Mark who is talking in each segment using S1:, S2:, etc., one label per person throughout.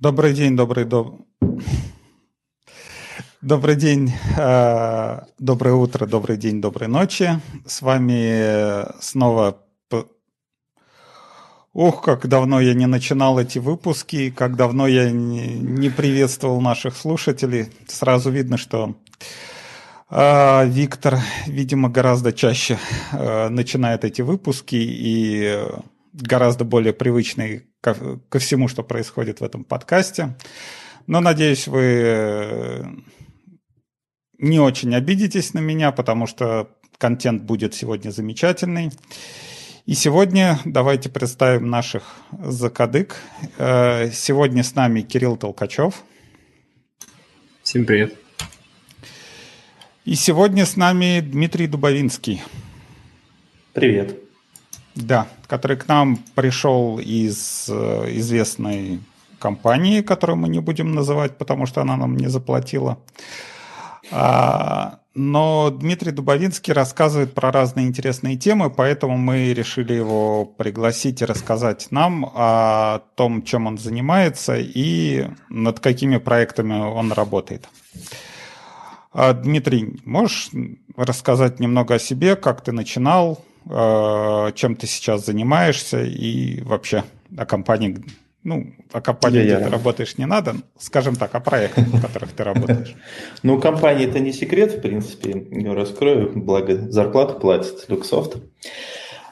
S1: Добрый день, добрый доб... Добрый день, э, доброе утро, добрый день, доброй ночи. С вами снова... Ух, как давно я не начинал эти выпуски, как давно я не приветствовал наших слушателей. Сразу видно, что э, Виктор, видимо, гораздо чаще э, начинает эти выпуски и гораздо более привычный ко, ко всему, что происходит в этом подкасте. Но, надеюсь, вы э, не очень обидитесь на меня, потому что контент будет сегодня замечательный. И сегодня давайте представим наших закадык. Э, сегодня с нами Кирилл Толкачев.
S2: Всем привет.
S1: И сегодня с нами Дмитрий Дубовинский.
S3: Привет.
S1: Да, который к нам пришел из э, известной компании, которую мы не будем называть, потому что она нам не заплатила. А, но Дмитрий Дубовинский рассказывает про разные интересные темы, поэтому мы решили его пригласить и рассказать нам о том, чем он занимается и над какими проектами он работает. А, Дмитрий, можешь рассказать немного о себе, как ты начинал, чем ты сейчас занимаешься и вообще о компании, ну, о компании, где ты работаешь, не надо, скажем так, о проектах, в которых ты работаешь.
S3: Ну, компания это не секрет, в принципе, раскрою, благо зарплату платит Люксофт.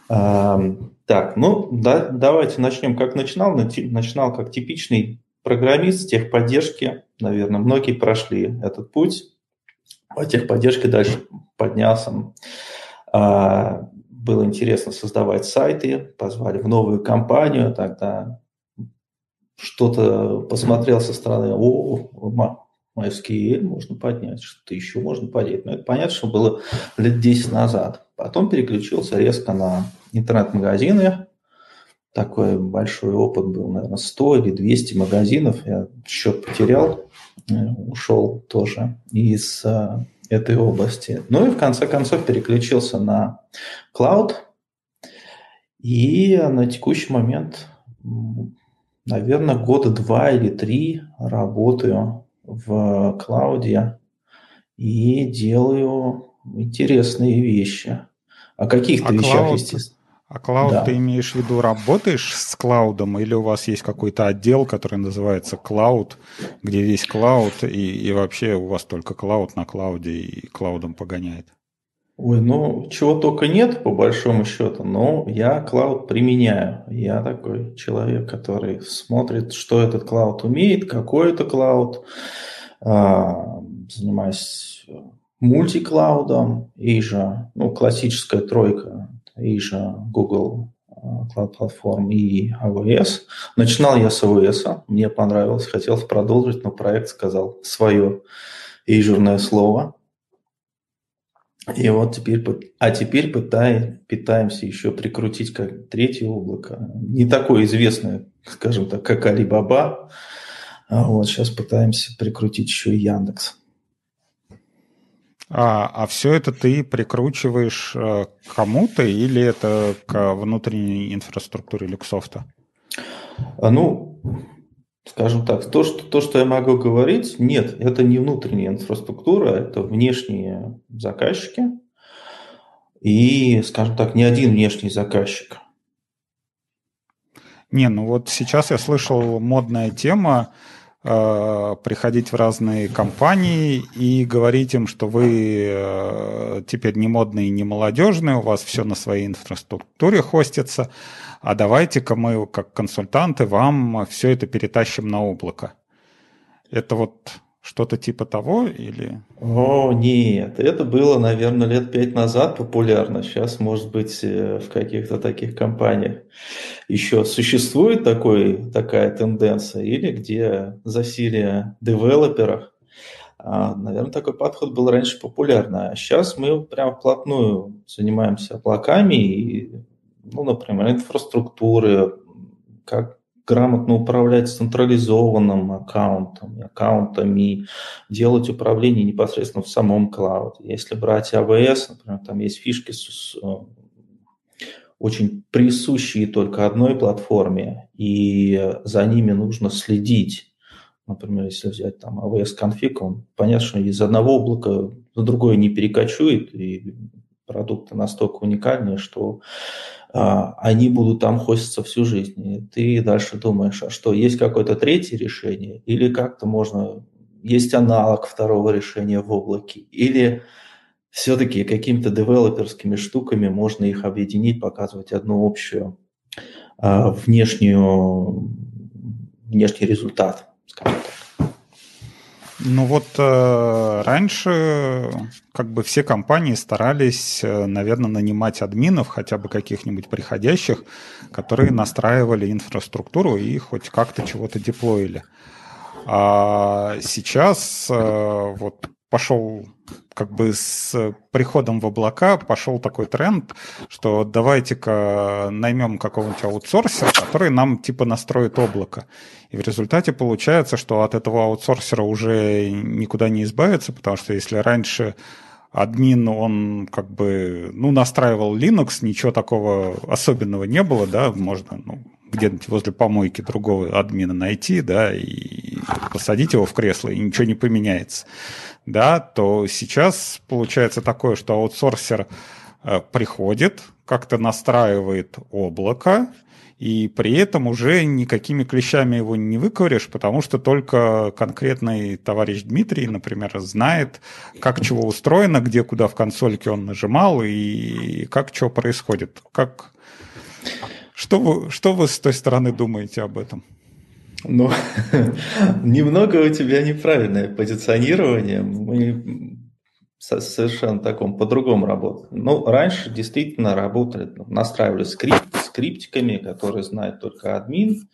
S3: Так, ну, да, давайте начнем. Как начинал? Начинал как типичный программист техподдержки. Наверное, многие прошли этот путь. По техподдержке дальше поднялся а, было интересно создавать сайты, позвали в новую компанию, тогда что-то посмотрел со стороны, о, MySQL можно поднять, что-то еще можно поднять. Но это понятно, что было лет 10 назад. Потом переключился резко на интернет-магазины. Такой большой опыт был, наверное, 100 или 200 магазинов. Я счет потерял, э, ушел тоже из этой области. Ну и в конце концов переключился на клауд. И на текущий момент, наверное, года два или три работаю в клауде и делаю интересные вещи. О каких-то а вещах,
S1: клауд, естественно. А клауд да. ты имеешь в виду, работаешь с клаудом или у вас есть какой-то отдел, который называется клауд, где весь клауд и, и вообще у вас только клауд на клауде и клаудом погоняет?
S3: Ой, ну чего только нет, по большому счету, но я клауд применяю. Я такой человек, который смотрит, что этот клауд умеет, какой это клауд. А, занимаюсь мультиклаудом, Azure, ну, классическая тройка Azure, Google Cloud Platform и AWS. Начинал я с AWS, мне понравилось, хотел продолжить, но проект сказал свое Azure слово. И вот теперь, а теперь пытаем, пытаемся еще прикрутить как третье облако. Не такое известное, скажем так, как Alibaba. А вот сейчас пытаемся прикрутить еще и Яндекс.
S1: А, а все это ты прикручиваешь э, к кому-то или это к внутренней инфраструктуре Люксофта?
S3: А, ну, скажем так, то что, то, что я могу говорить, нет, это не внутренняя инфраструктура, это внешние заказчики. И, скажем так, не один внешний заказчик.
S1: Не, ну вот сейчас я слышал модная тема, приходить в разные компании и говорить им, что вы э, теперь не модные, не молодежные, у вас все на своей инфраструктуре хостится, а давайте-ка мы, как консультанты, вам все это перетащим на облако. Это вот что-то типа того или?
S3: О, нет, это было, наверное, лет пять назад популярно. Сейчас, может быть, э, в каких-то таких компаниях еще существует такой, такая тенденция, или где засилие девелоперов. А, наверное, такой подход был раньше популярный. А сейчас мы прям вплотную занимаемся облаками и, ну, например, инфраструктуры, как грамотно управлять централизованным аккаунтом, аккаунтами, делать управление непосредственно в самом клауде. Если брать AWS, например, там есть фишки с, э, очень присущие только одной платформе, и за ними нужно следить. например, если взять там AWS конфиг, он, понятно, что из одного облака на другое не перекочует, и продукты настолько уникальные, что а, они будут там хоститься всю жизнь. И ты дальше думаешь, а что, есть какое-то третье решение, или как-то можно, есть аналог второго решения в облаке, или все-таки какими-то девелоперскими штуками можно их объединить, показывать одну общую а, внешнюю, внешний результат, скажем так.
S1: Ну вот э, раньше как бы все компании старались, э, наверное, нанимать админов, хотя бы каких-нибудь приходящих, которые настраивали инфраструктуру и хоть как-то чего-то деплоили. А сейчас э, вот пошел как бы с приходом в облака пошел такой тренд, что давайте-ка наймем какого-нибудь аутсорсера, который нам типа настроит облако. И в результате получается, что от этого аутсорсера уже никуда не избавиться, потому что если раньше админ, он как бы, ну, настраивал Linux, ничего такого особенного не было, да, можно, ну, где-нибудь возле помойки другого админа найти, да, и посадить его в кресло, и ничего не поменяется да, то сейчас получается такое, что аутсорсер э, приходит, как-то настраивает облако, и при этом уже никакими клещами его не выковыришь, потому что только конкретный товарищ Дмитрий, например, знает, как чего устроено, где куда в консольке он нажимал и как что происходит. Как... Что, вы, что вы с той стороны думаете об этом?
S3: Ну, немного у тебя неправильное позиционирование. Мы совершенно таком по-другому работали. Ну, раньше действительно работали, настраивали скрипт скриптиками, которые знает только админ.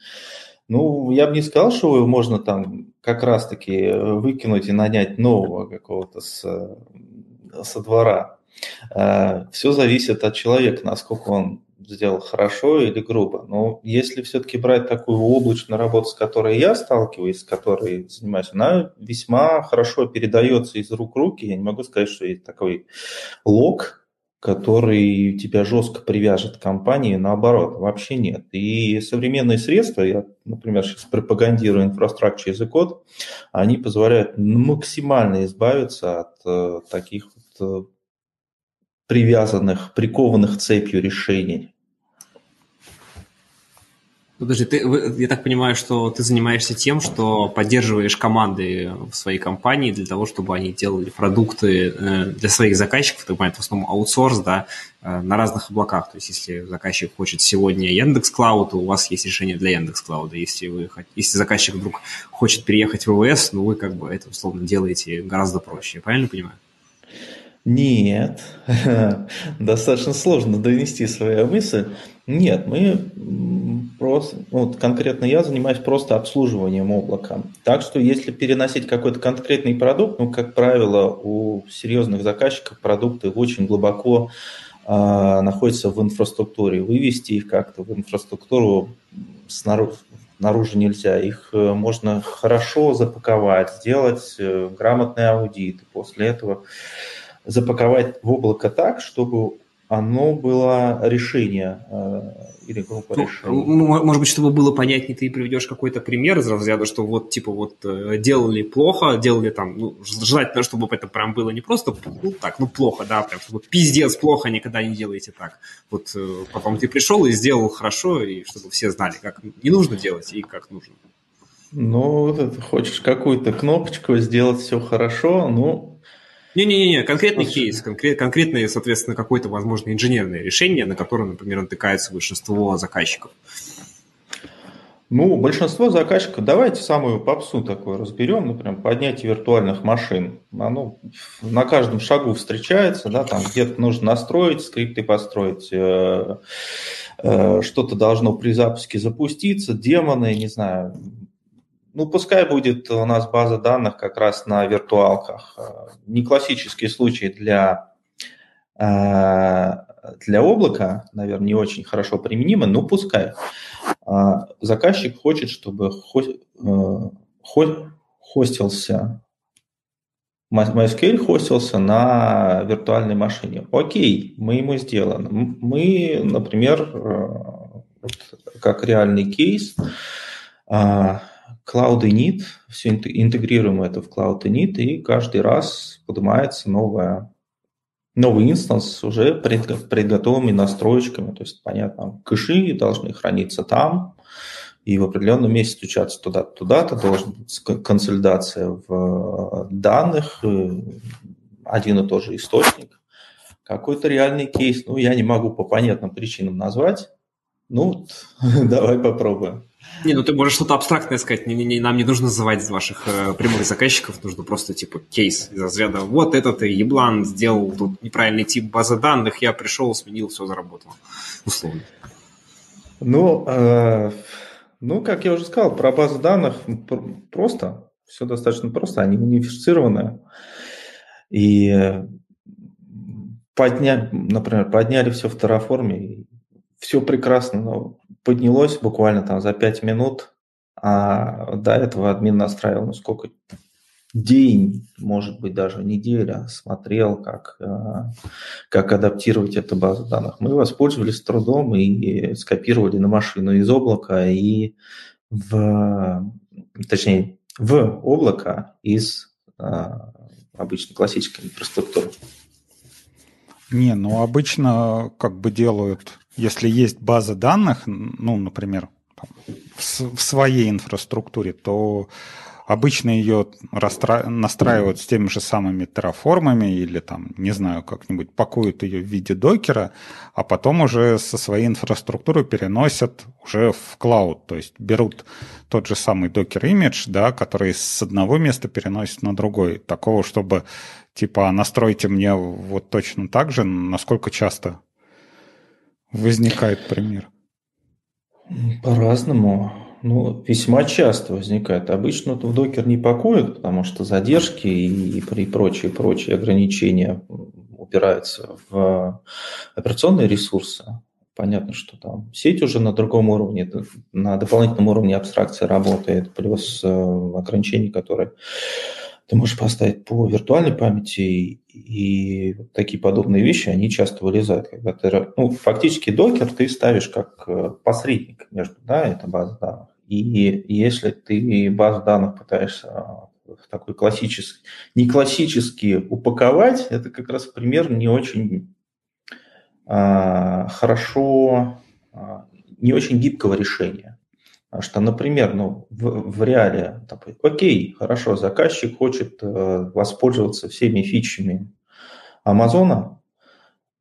S3: Ну, я бы не сказал, что его можно там как раз-таки выкинуть и нанять нового какого-то с, со двора. Э, Все зависит от человека, насколько он сделал хорошо или грубо. Но если все-таки брать такую облачную работу, с которой я сталкиваюсь, с которой занимаюсь, она весьма хорошо передается из рук в руки. Я не могу сказать, что есть такой лог, который тебя жестко привяжет к компании, наоборот, вообще нет. И современные средства, я, например, сейчас пропагандирую инфраструктуру язык код, они позволяют максимально избавиться от э, таких вот э, привязанных, прикованных цепью решений.
S2: Подожди, ты, я так понимаю, что ты занимаешься тем, что поддерживаешь команды в своей компании для того, чтобы они делали продукты э, для своих заказчиков, ты понимаешь, в основном аутсорс, да, э, на разных облаках. То есть, если заказчик хочет сегодня Яндекс Клауд, то у вас есть решение для Яндекс Клауда. Если, вы, если заказчик вдруг хочет переехать в ВВС, ну, вы как бы это, условно, делаете гораздо проще. Я правильно понимаю?
S3: Нет, достаточно сложно донести свою мысль. Нет, мы просто, ну, конкретно я занимаюсь просто обслуживанием облака. Так что если переносить какой-то конкретный продукт, ну, как правило, у серьезных заказчиков продукты очень глубоко э, находятся в инфраструктуре. Вывести их как-то в инфраструктуру снаружи, наружу нельзя. Их э, можно хорошо запаковать, сделать э, грамотный аудит. После этого запаковать в облако так, чтобы оно было решение э, или группа ну, решений.
S2: Может быть, чтобы было понятнее, ты приведешь какой-то пример из разряда, что вот, типа, вот э, делали плохо, делали там, ну, желательно, чтобы это прям было не просто, ну, так, ну, плохо, да, прям, чтобы пиздец плохо, никогда не делайте так. Вот э, потом ты пришел и сделал хорошо, и чтобы все знали, как не нужно делать и как нужно.
S3: Ну, вот это хочешь какую-то кнопочку сделать все хорошо, ну,
S2: не-не-не, конкретный кейс, конкрет, конкретное, соответственно, какое-то, возможно, инженерное решение, на которое, например, натыкается большинство заказчиков.
S3: Ну, большинство заказчиков, давайте самую попсу такую разберем, например, поднятие виртуальных машин. Оно на каждом шагу встречается, да, там где-то нужно настроить, скрипты построить, э, э, что-то должно при запуске запуститься, демоны, не знаю, ну, пускай будет у нас база данных как раз на виртуалках. Не классический случай для, э, для облака, наверное, не очень хорошо применимо, но пускай. А, заказчик хочет, чтобы э, хостился MySQL хостился на виртуальной машине. Окей, мы ему сделаем. Мы, например, э, как реальный кейс, Cloud Init, все интегрируем это в Cloud Init, и каждый раз поднимается новая, новый инстанс уже пред, предготовленными настроечками. То есть, понятно, кэши должны храниться там, и в определенном месте стучаться туда-то, туда-то, должна быть консолидация в данных, э, один и тот же источник. Какой-то реальный кейс, ну, я не могу по понятным причинам назвать, ну, давай попробуем.
S2: Не, ну ты можешь что-то абстрактное сказать. Не, не, не, нам не нужно называть ваших э, прямых заказчиков, нужно просто типа кейс из разряда вот этот еблан сделал тут неправильный тип базы данных, я пришел, сменил, все заработало. Условно.
S3: Ну, э, ну, как я уже сказал, про базы данных просто, все достаточно просто, они унифицированы. И подня, например, подняли все в Terraform, все прекрасно, но поднялось буквально там за 5 минут, а до этого админ настраивал, ну сколько, день, может быть, даже неделя, смотрел, как, э, как адаптировать эту базу данных. Мы воспользовались трудом и скопировали на машину из облака и в, точнее, в облако из э, обычной классической инфраструктуры.
S1: Не, ну обычно как бы делают, если есть база данных, ну, например, в своей инфраструктуре, то обычно ее расстра... настраивают с теми же самыми терраформами или там, не знаю, как-нибудь пакуют ее в виде докера, а потом уже со своей инфраструктуры переносят уже в клауд, то есть берут тот же самый докер имидж, да, который с одного места переносят на другой. Такого, чтобы типа, настройте мне вот точно так же, насколько часто возникает пример?
S3: По-разному. Ну, весьма часто возникает. Обычно в докер не пакуют, потому что задержки и, и прочие, прочие ограничения упираются в операционные ресурсы. Понятно, что там сеть уже на другом уровне, на дополнительном уровне абстракции работает, плюс э, ограничения, которые ты можешь поставить по виртуальной памяти, и такие подобные вещи, они часто вылезают. Когда ты, ну, фактически докер ты ставишь как э, посредник между, да, это база данных. И если ты базу данных пытаешься в такой классический, не классический упаковать, это как раз пример не очень а, хорошо, а, не очень гибкого решения. Что, например, ну, в, в реале, такой, окей, хорошо, заказчик хочет э, воспользоваться всеми фичами Амазона,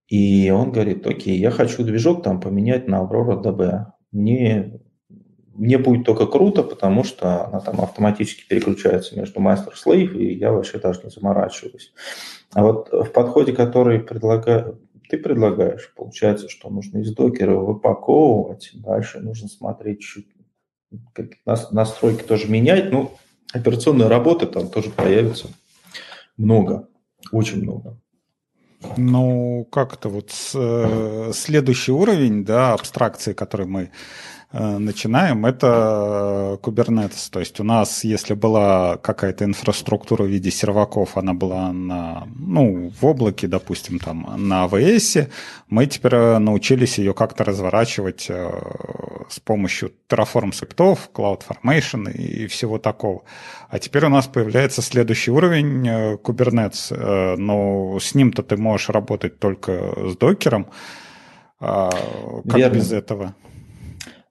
S3: и он говорит, окей, я хочу движок там поменять на Aurora DB. Мне, мне будет только круто, потому что она там автоматически переключается между master slave, и я вообще даже не заморачиваюсь. А вот в подходе, который предлагаю, ты предлагаешь, получается, что нужно из докера выпаковывать, дальше нужно смотреть чуть настройки тоже менять. Ну, операционной работы там тоже появится много, очень много.
S1: Ну, как-то вот э, следующий уровень, да, абстракции, который мы начинаем, это Kubernetes. То есть у нас, если была какая-то инфраструктура в виде серваков, она была на, ну, в облаке, допустим, там, на AWS, мы теперь э, научились ее как-то разворачивать э, с помощью Terraform скриптов, CloudFormation и всего такого. А теперь у нас появляется следующий уровень Kubernetes, но с ним-то ты можешь работать только с докером. А как Верно. без этого?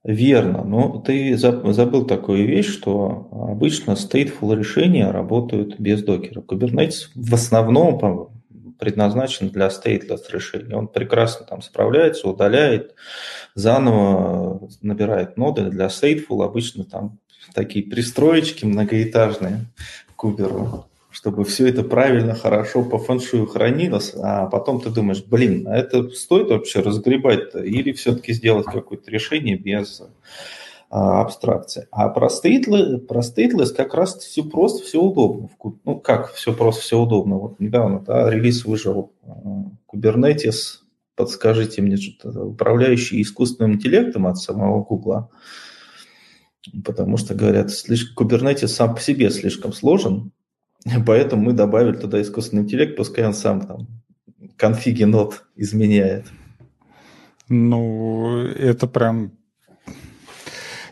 S3: Верно, но ты забыл такую вещь, что обычно stateful решения работают без докера. Kubernetes в основном предназначен для stateless решений. Он прекрасно там справляется, удаляет, заново набирает ноды. Для stateful обычно там такие пристроечки многоэтажные к куберу чтобы все это правильно, хорошо по фэншую хранилось, а потом ты думаешь, блин, а это стоит вообще разгребать-то или все-таки сделать какое-то решение без а, абстракции. А про стейтлес, про stateless как раз все просто, все удобно. Ну, как все просто, все удобно. Вот недавно да, релиз выжил а, Kubernetes, подскажите мне что-то, управляющий искусственным интеллектом от самого Гугла. Потому что, говорят, слишком, Kubernetes сам по себе слишком сложен, Поэтому мы добавили туда искусственный интеллект, пускай он сам там конфиги нот изменяет.
S1: Ну, это прям...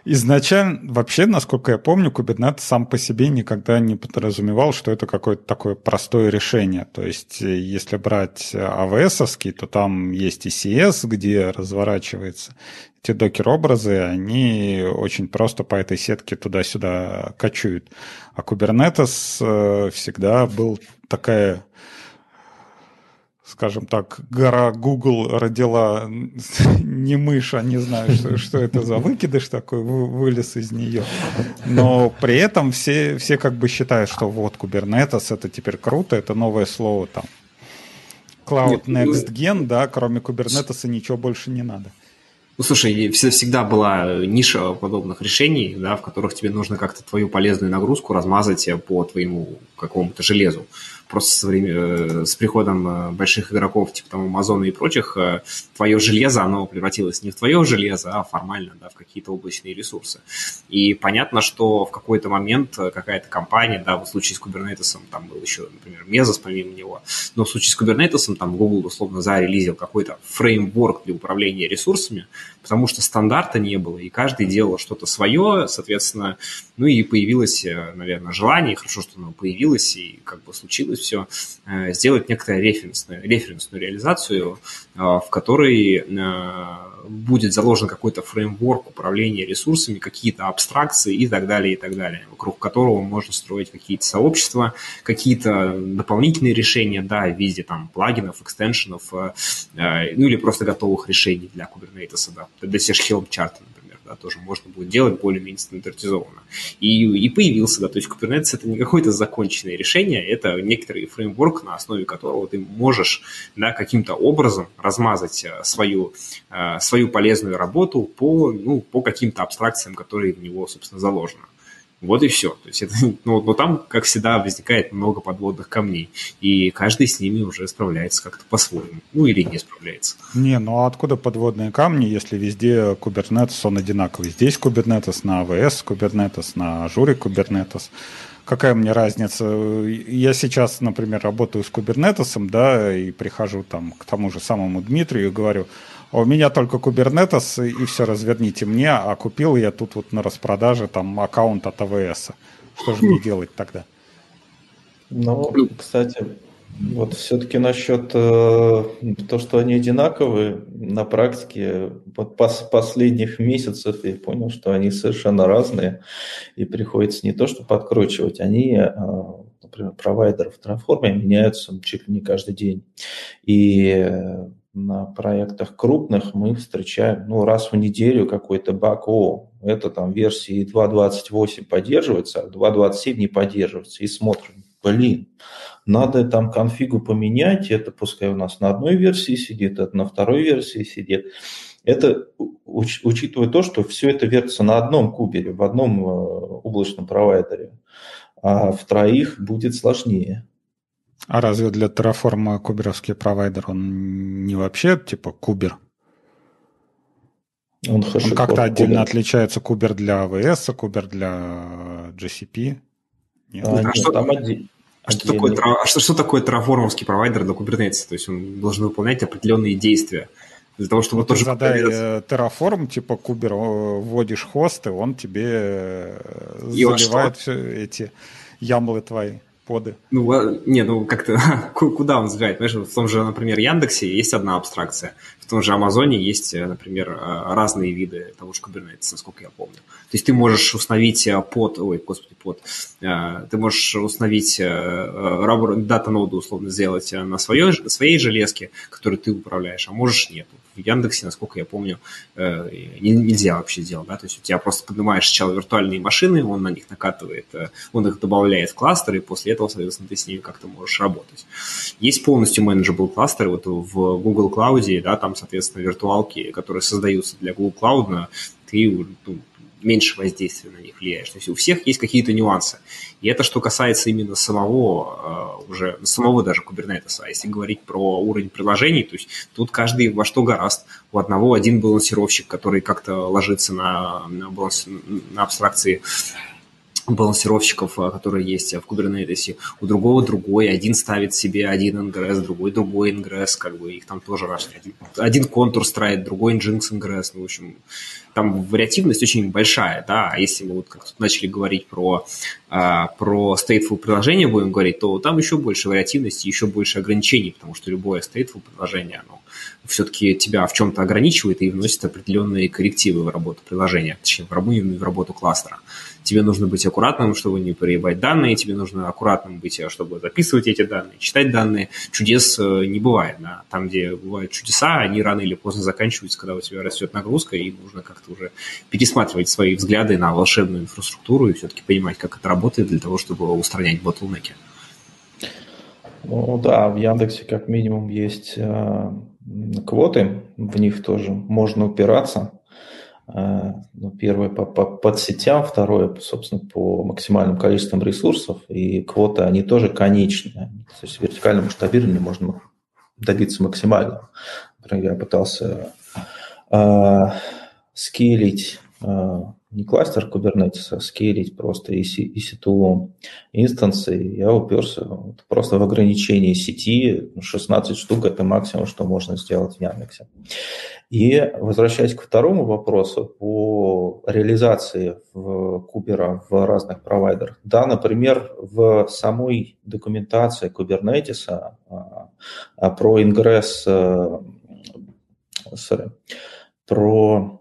S1: изначально, вообще, насколько я помню, Kubernetes сам по себе никогда не подразумевал, что это какое-то такое простое решение. То есть, если брать AWS, то там есть ECS, где разворачивается эти докер-образы, они очень просто по этой сетке туда-сюда качуют. А Kubernetes э, всегда был такая скажем так, гора Google родила не мышь, а не знаю, что, что это за выкидыш такой, вылез из нее. Но при этом все, все как бы считают, что вот Kubernetes, это теперь круто, это новое слово там. Cloud ну, Next Gen, да, кроме Kubernetes ничего больше не надо.
S2: Ну, слушай, всегда была ниша подобных решений, да, в которых тебе нужно как-то твою полезную нагрузку размазать по твоему какому-то железу просто с, время, э, с приходом э, больших игроков, типа там Амазона и прочих, э, твое железо, оно превратилось не в твое железо, а формально да, в какие-то облачные ресурсы. И понятно, что в какой-то момент какая-то компания, да, в случае с Kubernetes, там был еще, например, Mesos помимо него, но в случае с Kubernetes, там Google условно зарелизил какой-то фреймворк для управления ресурсами, потому что стандарта не было, и каждый делал что-то свое, соответственно, ну и появилось, наверное, желание, хорошо, что оно появилось, и как бы случилось все, э, сделать некоторую референсную, референсную реализацию, э, в которой э, будет заложен какой-то фреймворк управления ресурсами, какие-то абстракции и так далее, и так далее, вокруг которого можно строить какие-то сообщества, какие-то дополнительные решения, да, в виде там плагинов, экстеншенов, ну или просто готовых решений для Kubernetes, да, для Helm чарта, например да, тоже можно будет делать более-менее стандартизованно. И, и появился, да, то есть Kubernetes это не какое-то законченное решение, это некоторый фреймворк, на основе которого ты можешь, да, каким-то образом размазать э, свою, э, свою полезную работу по, ну, по каким-то абстракциям, которые в него, собственно, заложены. Вот и все. То есть это, ну, но там, как всегда, возникает много подводных камней, и каждый с ними уже справляется как-то по-своему. Ну или не справляется.
S1: Не, ну а откуда подводные камни, если везде Kubernetes, он одинаковый? Здесь Kubernetes на AWS, Kubernetes на Azure Kubernetes. Какая мне разница? Я сейчас, например, работаю с Kubernetes, да, и прихожу там к тому же самому Дмитрию и говорю, а у меня только Kubernetes, и все разверните мне, а купил я тут вот на распродаже там аккаунт от АВС. Что же мне делать тогда?
S3: Ну, кстати, вот все-таки насчет э, то, что они одинаковые, на практике вот пос последних месяцев я понял, что они совершенно разные, и приходится не то, что подкручивать, они, э, например, провайдеры в трансформе меняются чуть ли не каждый день. И на проектах крупных мы встречаем ну, раз в неделю какой-то баг, о, это там версии 2.28 поддерживается, а 2.27 не поддерживается, и смотрим, блин, надо там конфигу поменять, это пускай у нас на одной версии сидит, это на второй версии сидит. Это уч, учитывая то, что все это вертится на одном кубере, в одном э, облачном провайдере, а в троих будет сложнее.
S1: А разве для Terraform куберовский провайдер, он не вообще типа кубер? Он, он как-то отдельно кубер. отличается кубер для AWS, кубер для GCP?
S2: Нет? А, а, нет, что, там один, а, что такое, а что, что такое терраформовский провайдер для Kubernetes? То есть он должен выполнять определенные действия для того, чтобы
S1: вот тоже... Задай э, Terraform, типа кубер, вводишь хосты, он тебе э, и заливает все эти ямлы твои поды.
S2: Ну, не, ну как-то куда он сжать? Знаешь, в том же, например, Яндексе есть одна абстракция, в том же Амазоне есть, э, например, э, разные виды того же Kubernetes, насколько я помню. То есть ты можешь установить э, под, ой, господи, под, ты можешь установить дата-ноду, условно, сделать на своей, своей железке, которую ты управляешь, а можешь нет. Яндексе, насколько я помню, нельзя вообще сделать, да, то есть у тебя просто поднимаешь сначала виртуальные машины, он на них накатывает, он их добавляет в кластер, и после этого, соответственно, ты с ними как-то можешь работать. Есть полностью manageable кластеры вот в Google Cloud, да, там, соответственно, виртуалки, которые создаются для Google Cloud, ты ну, меньше воздействия на них влияешь. То есть у всех есть какие-то нюансы. И это что касается именно самого, э, уже самого даже Kubernetes. А если говорить про уровень приложений, то есть тут каждый во что гораст. У одного один балансировщик, который как-то ложится на, на, баланс, на абстракции балансировщиков, а, которые есть в Kubernetes, у другого другой, один ставит себе один ингресс, другой другой ингресс, как бы их там тоже. Один, один контур строит, другой Nginx ингресс, ну, в общем, там вариативность очень большая, да, а если мы вот как тут начали говорить про, а, про stateful приложение будем говорить, то там еще больше вариативности, еще больше ограничений, потому что любое stateful приложение, оно все-таки тебя в чем-то ограничивает и вносит определенные коррективы в работу приложения, точнее, в работу, в работу кластера тебе нужно быть аккуратным, чтобы не проебать данные, тебе нужно аккуратным быть, чтобы записывать эти данные, читать данные. Чудес э, не бывает. Да? Там, где бывают чудеса, они рано или поздно заканчиваются, когда у тебя растет нагрузка, и нужно как-то уже пересматривать свои взгляды на волшебную инфраструктуру и все-таки понимать, как это работает для того, чтобы устранять ботлнеки.
S3: Ну да, в Яндексе как минимум есть э, квоты, в них тоже можно упираться. Э, ну, первое по, по подсетям, второе, собственно, по максимальным количествам ресурсов, и квоты, они тоже конечные. То есть вертикальным масштабированием можно добиться максимального. Например, я пытался э, скейлить э, не кластер Kubernetes, а скейлить просто EC2 инстанции, я уперся просто в ограничение сети, 16 штук – это максимум, что можно сделать в Яндексе. И возвращаясь к второму вопросу по реализации в Кубера в разных провайдерах. Да, например, в самой документации Kubernetes а, а, про ингресс, а, sorry, про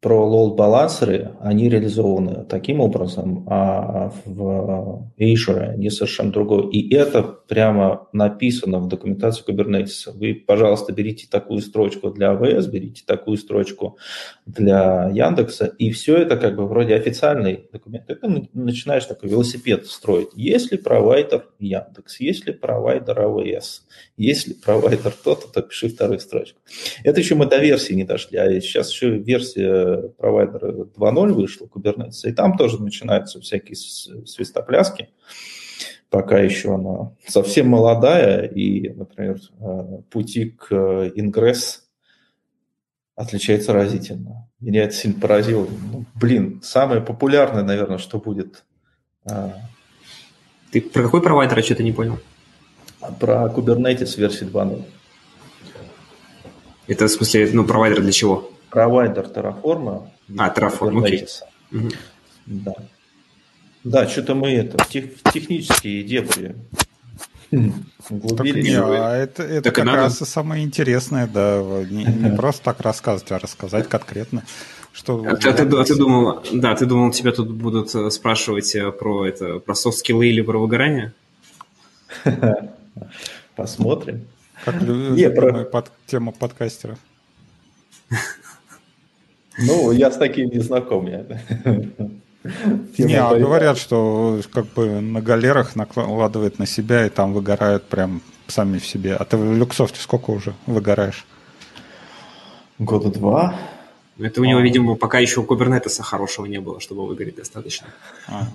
S3: про load-балансеры, они реализованы таким образом, а в Azure они совершенно другое. И это прямо написано в документации Kubernetes. Вы, пожалуйста, берите такую строчку для AWS, берите такую строчку для Яндекса, и все это как бы вроде официальный документ. Ты начинаешь такой велосипед строить. Если провайдер Яндекс, если провайдер AWS, если провайдер то-то, то пиши вторую строчку. Это еще мы до версии не дошли, а сейчас еще версия провайдера 2.0 вышла, Kubernetes, и там тоже начинаются всякие свистопляски, пока еще она совсем молодая, и, например, э, пути к ингресс отличается разительно. Меня это сильно поразило. Ну, блин, самое популярное, наверное, что будет.
S2: Э, Ты про какой провайдер, я что-то не понял?
S3: Про Kubernetes версии 2.0.
S2: Это в смысле, ну, провайдер для чего?
S3: Провайдер Terraform.
S2: А, Terraform, окей.
S3: Угу. Да. Да, что-то мы это, тех, технические дебри
S1: углубились. Не, а это, это так как надо... раз и самое интересное, да, не, не просто так рассказывать, а рассказать конкретно. Что
S2: а, ты, а ты думал, да, ты думал, тебя тут будут э, спрашивать э, про это, про софт-скиллы или про выгорание?
S3: Посмотрим.
S1: Как Не, про... под, тема подкастеров.
S3: Ну, я с таким не знаком. Я.
S1: Не, а говорят, что как бы на галерах накладывает на себя, и там выгорают прям сами в себе. А ты в Люксофте сколько уже выгораешь?
S3: Года два.
S2: Это у него, а. видимо, пока еще кубернетеса хорошего не было, чтобы выгореть достаточно. А.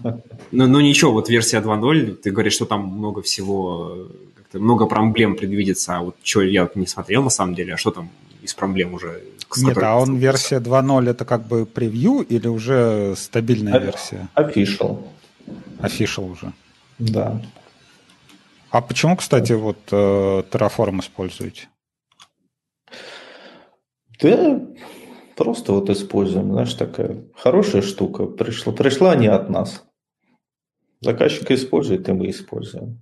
S2: Но, но ничего, вот версия 2.0, ты говоришь, что там много всего, много проблем предвидится, а вот что я не смотрел на самом деле, а что там из проблем уже?
S1: Нет, а он версия 2.0 это как бы превью или уже стабильная версия?
S3: Official.
S1: Official уже.
S3: Да.
S1: А почему, кстати, вот э, Terraform используете?
S3: Да, Просто вот используем, знаешь, такая хорошая штука. Пришла, пришла не от нас. Заказчик использует, и мы используем.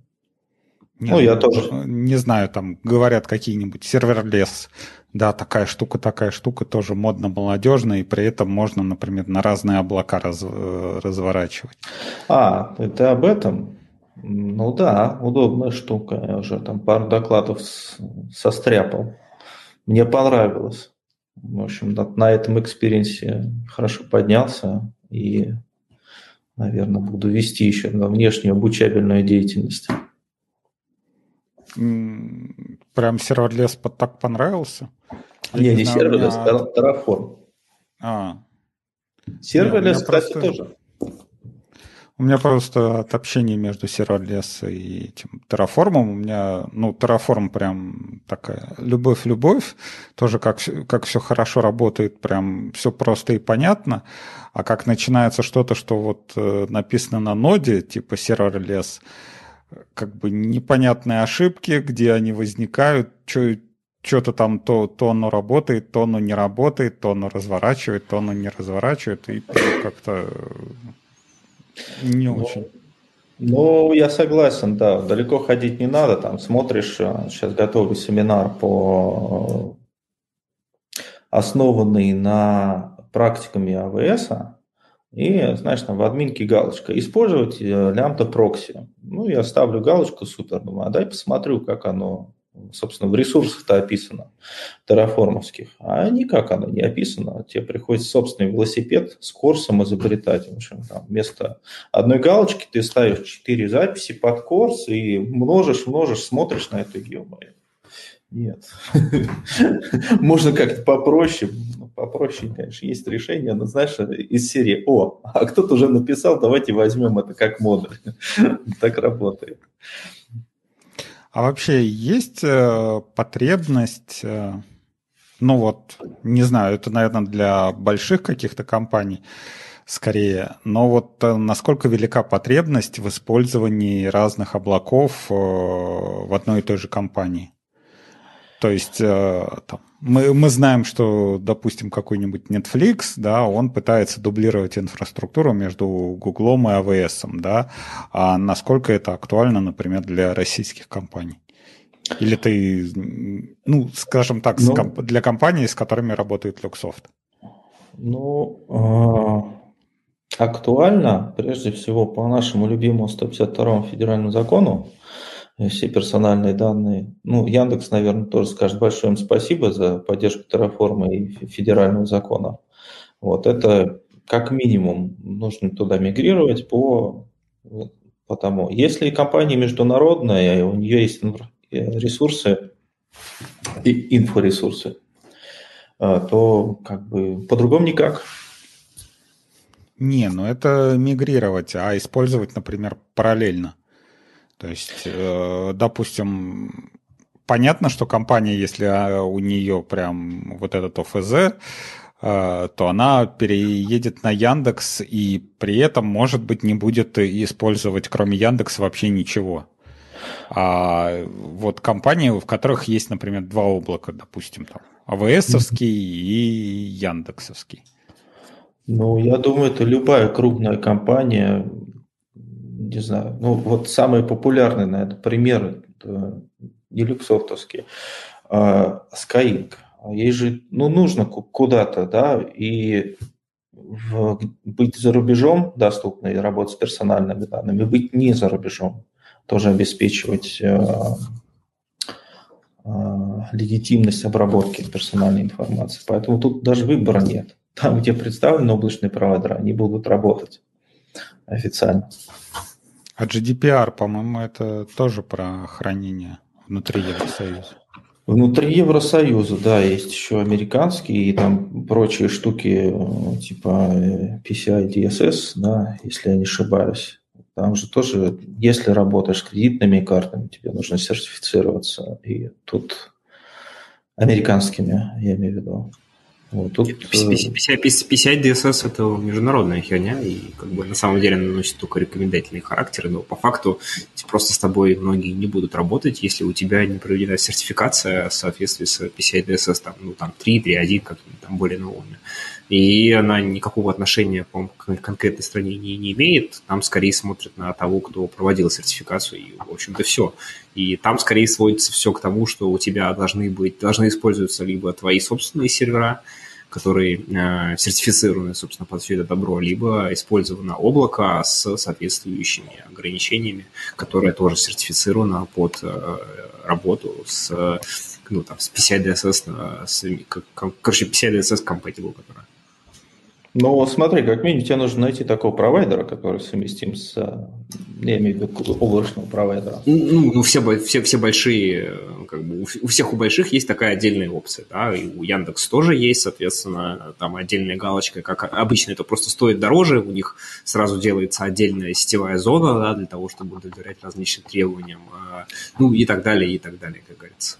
S1: Нет, ну, я тоже. Не знаю, там говорят какие-нибудь serverless. Да, такая штука, такая штука тоже модно, молодежно, и при этом можно, например, на разные облака раз, э, разворачивать.
S3: А, это об этом? Ну да, удобная штука. Я уже там пару докладов состряпал. Мне понравилось. В общем, на, на этом экспириенсе хорошо поднялся и, наверное, буду вести еще на внешнюю обучабельную деятельность.
S1: Прям serverless так понравился?
S3: Не, не serverless, меня... Terraform. А. Serverless, кстати, просто... тоже.
S1: У меня просто от общения между Serverless и этим Terraform, у меня, ну, Terraform прям такая любовь-любовь, тоже как, как все хорошо работает, прям все просто и понятно, а как начинается что-то, что вот э, написано на ноде, типа Serverless, как бы непонятные ошибки, где они возникают, что что-то там то, то оно работает, то оно не работает, то оно разворачивает, то оно не разворачивает, и как-то не ну, очень.
S3: Ну, я согласен, да. Далеко ходить не надо. Там смотришь, сейчас э, готовлю семинар по э, основанный на практиками АВС, и, знаешь, там в админке галочка «Использовать э, лямбда прокси». Ну, я ставлю галочку, супер, думаю, а дай посмотрю, как оно собственно, в ресурсах-то описано, терраформовских, а никак оно не описано. Тебе приходится собственный велосипед с курсом изобретать. В общем, там вместо одной галочки ты ставишь четыре записи под курс и множишь, множишь, смотришь на эту геоморию. Нет. Можно как-то попроще. Попроще, конечно, есть решение, но знаешь, из серии «О, а кто-то уже написал, давайте возьмем это как модуль». Так работает.
S1: А вообще есть э, потребность, э, ну вот, не знаю, это, наверное, для больших каких-то компаний скорее, но вот э, насколько велика потребность в использовании разных облаков э, в одной и той же компании? То есть э, там, мы, мы знаем, что, допустим, какой-нибудь Netflix, да, он пытается дублировать инфраструктуру между Гуглом и АВС, да, а насколько это актуально, например, для российских компаний? Или ты, ну, скажем так, ну, комп- для компаний, с которыми работает Luxoft?
S3: Ну, э, актуально, прежде всего, по нашему любимому 152 федеральному закону, все персональные данные. Ну, Яндекс, наверное, тоже скажет большое им спасибо за поддержку Terraform и федерального закона. Вот это как минимум нужно туда мигрировать по, по тому. Если компания международная, у нее есть ресурсы, и инфоресурсы, а, то как бы по-другому никак.
S1: Не, ну это мигрировать, а использовать, например, параллельно. То есть, э, допустим, понятно, что компания, если а, у нее прям вот этот ОФЗ, э, то она переедет на Яндекс и при этом, может быть, не будет использовать кроме Яндекса вообще ничего. А вот компании, в которых есть, например, два облака, допустим, там, АВСовский и Яндексовский.
S3: Ну, я думаю, это любая крупная компания, не знаю, ну вот самый популярный, наверное, пример не люксофтовский, а Skyeng. Ей же ну, нужно куда-то, да, и в, быть за рубежом доступной, работать с персональными данными, быть не за рубежом, тоже обеспечивать э, э, легитимность обработки персональной информации. Поэтому тут даже выбора нет. Там, где представлены облачные проводера, они будут работать официально.
S1: А GDPR, по-моему, это тоже про хранение внутри Евросоюза.
S3: Внутри Евросоюза, да, есть еще американские и там прочие штуки типа PCI DSS, да, если я не ошибаюсь. Там же тоже, если работаешь кредитными картами, тебе нужно сертифицироваться. И тут американскими, я имею в виду.
S2: Вот, тут... PCI, PCI DSS это международная херня, и как бы на самом деле она носит только рекомендательный характер, но по факту просто с тобой многие не будут работать, если у тебя не проведена сертификация в соответствии с PCI DSS, там, ну, там 3, 3.1, как там более новыми. И она никакого отношения по к конкретной стране не, не имеет. Там скорее смотрят на того, кто проводил сертификацию, и, в общем-то, все. И там скорее сводится все к тому, что у тебя должны быть, должны использоваться либо твои собственные сервера, которые э, сертифицированы, собственно, под все это добро, либо использовано облако с соответствующими ограничениями, которое тоже сертифицировано под э, работу с, ну, там, с PCI DSS, с, короче, PCI DSS compatible, которая.
S3: Ну, смотри, как минимум тебе нужно найти такого провайдера, который совместим с, я имею в виду, облачного провайдера.
S2: Ну, ну все, все, все большие, как бы, у всех у больших есть такая отдельная опция, да, и у Яндекс тоже есть, соответственно, там отдельная галочка, как обычно это просто стоит дороже, у них сразу делается отдельная сетевая зона, да, для того, чтобы удовлетворять различным требованиям, ну, и так далее, и так далее, как говорится.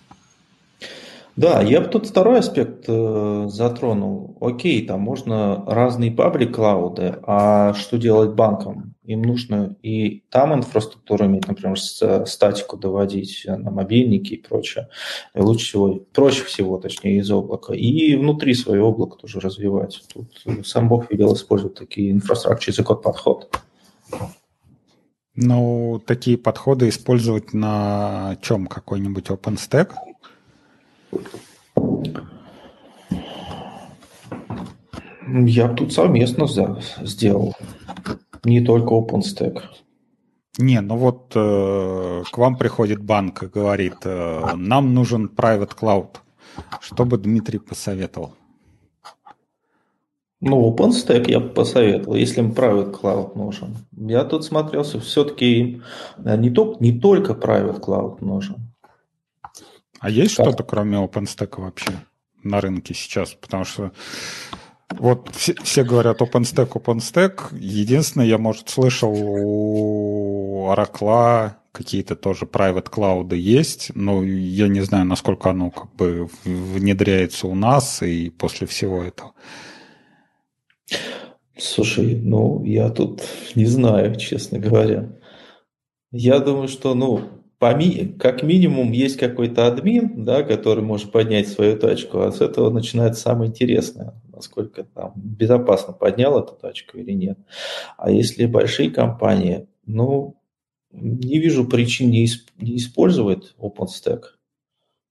S3: Да, я бы тут второй аспект э, затронул. Окей, там можно разные паблик-клауды, а что делать банкам? Им нужно и там инфраструктуру иметь, например, э, статику доводить на мобильники и прочее. И лучше всего, проще всего, точнее, из облака. И внутри свое облако тоже развивать. Тут э, сам Бог велел использовать такие инфраструктуры за код подход.
S1: Ну, такие подходы использовать на чем? Какой-нибудь OpenStack?
S3: Я бы тут совместно сделал. Не только OpenStack.
S1: Не, ну вот э, к вам приходит банк и говорит, э, нам нужен private cloud. Что бы Дмитрий посоветовал?
S3: Ну, OpenStack я бы посоветовал, если им private cloud нужен. Я тут смотрелся, все-таки э, не, не только private cloud нужен.
S1: А есть как? что-то, кроме OpenStack вообще на рынке сейчас? Потому что вот все, все говорят OpenStack, OpenStack. Единственное, я, может, слышал у Oracle какие-то тоже private клауды есть, но я не знаю, насколько оно как бы внедряется у нас и после всего этого.
S3: Слушай, ну, я тут не знаю, честно говоря. Я думаю, что, ну, как минимум есть какой-то админ, да, который может поднять свою тачку, а с этого начинается самое интересное, насколько там безопасно поднял эту тачку или нет. А если большие компании, ну, не вижу причин не, не использовать OpenStack.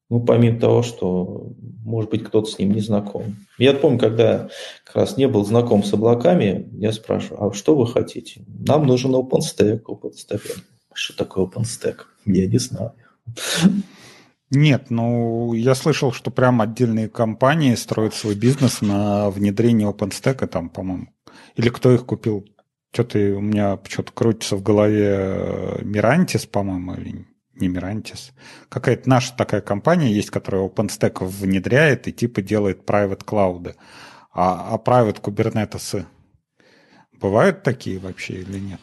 S3: Ну, помимо того, что, может быть, кто-то с ним не знаком. Я помню, когда как раз не был знаком с облаками, я спрашиваю, а что вы хотите? Нам нужен OpenStack. OpenStack. Что такое OpenStack? Я не знаю.
S1: Нет, ну я слышал, что прям отдельные компании строят свой бизнес на внедрении OpenStack, там, по-моему. Или кто их купил? Что-то у меня почему-то крутится в голове Мирантис, по-моему, или не Мирантис. Какая-то наша такая компания есть, которая OpenStack внедряет и типа делает private cloud. А, а private Kubernetes бывают такие вообще или нет?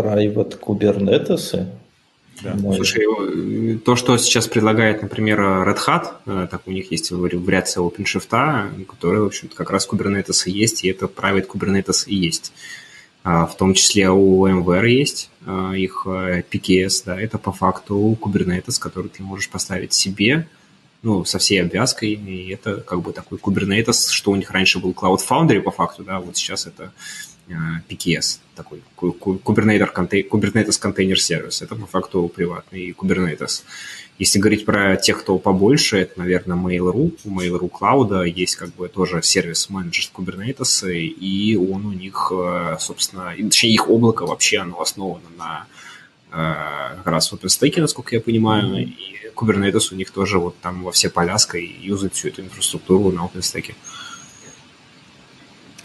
S3: Private Kubernetes.
S2: Да. Слушай, то, что сейчас предлагает, например, Red Hat, э, так у них есть вариация OpenShift, которая, в общем-то, как раз Kubernetes и есть, и это Private Kubernetes и есть. А, в том числе у VMware есть а, их э, PKS, да, это по факту Kubernetes, который ты можешь поставить себе, ну, со всей обвязкой, и это как бы такой Kubernetes, что у них раньше был Cloud Foundry по факту, да, вот сейчас это PKS, такой Kubernetes, Container Service. Это по факту приватный Kubernetes. Если говорить про тех, кто побольше, это, наверное, Mail.ru. У Mail.ru Cloud есть как бы тоже сервис менеджер Kubernetes, и он у них, э, собственно, точнее, их облако вообще, оно основано на э, как раз OpenStack, насколько я понимаю, и Kubernetes у них тоже вот там во все поляска и юзает всю эту инфраструктуру на OpenStack.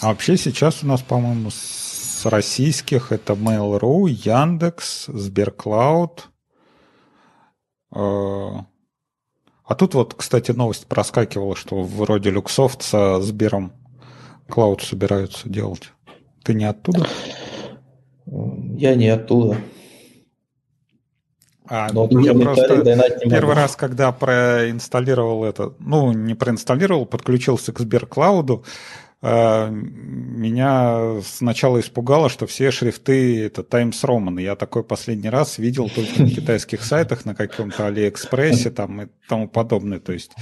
S1: А вообще сейчас у нас, по-моему, с российских это Mail.ru, Яндекс, Сберклауд. А, а тут вот, кстати, новость проскакивала, что вроде Люксофт со Сбером клауд собираются делать. Ты не оттуда?
S3: Я не оттуда.
S1: А, Но я просто первый раз, когда проинсталлировал это, ну, не проинсталлировал, подключился к Сберклауду, меня сначала испугало, что все шрифты это Times Roman. Я такой последний раз видел только на китайских сайтах, на каком-то Алиэкспрессе там и тому подобное. То есть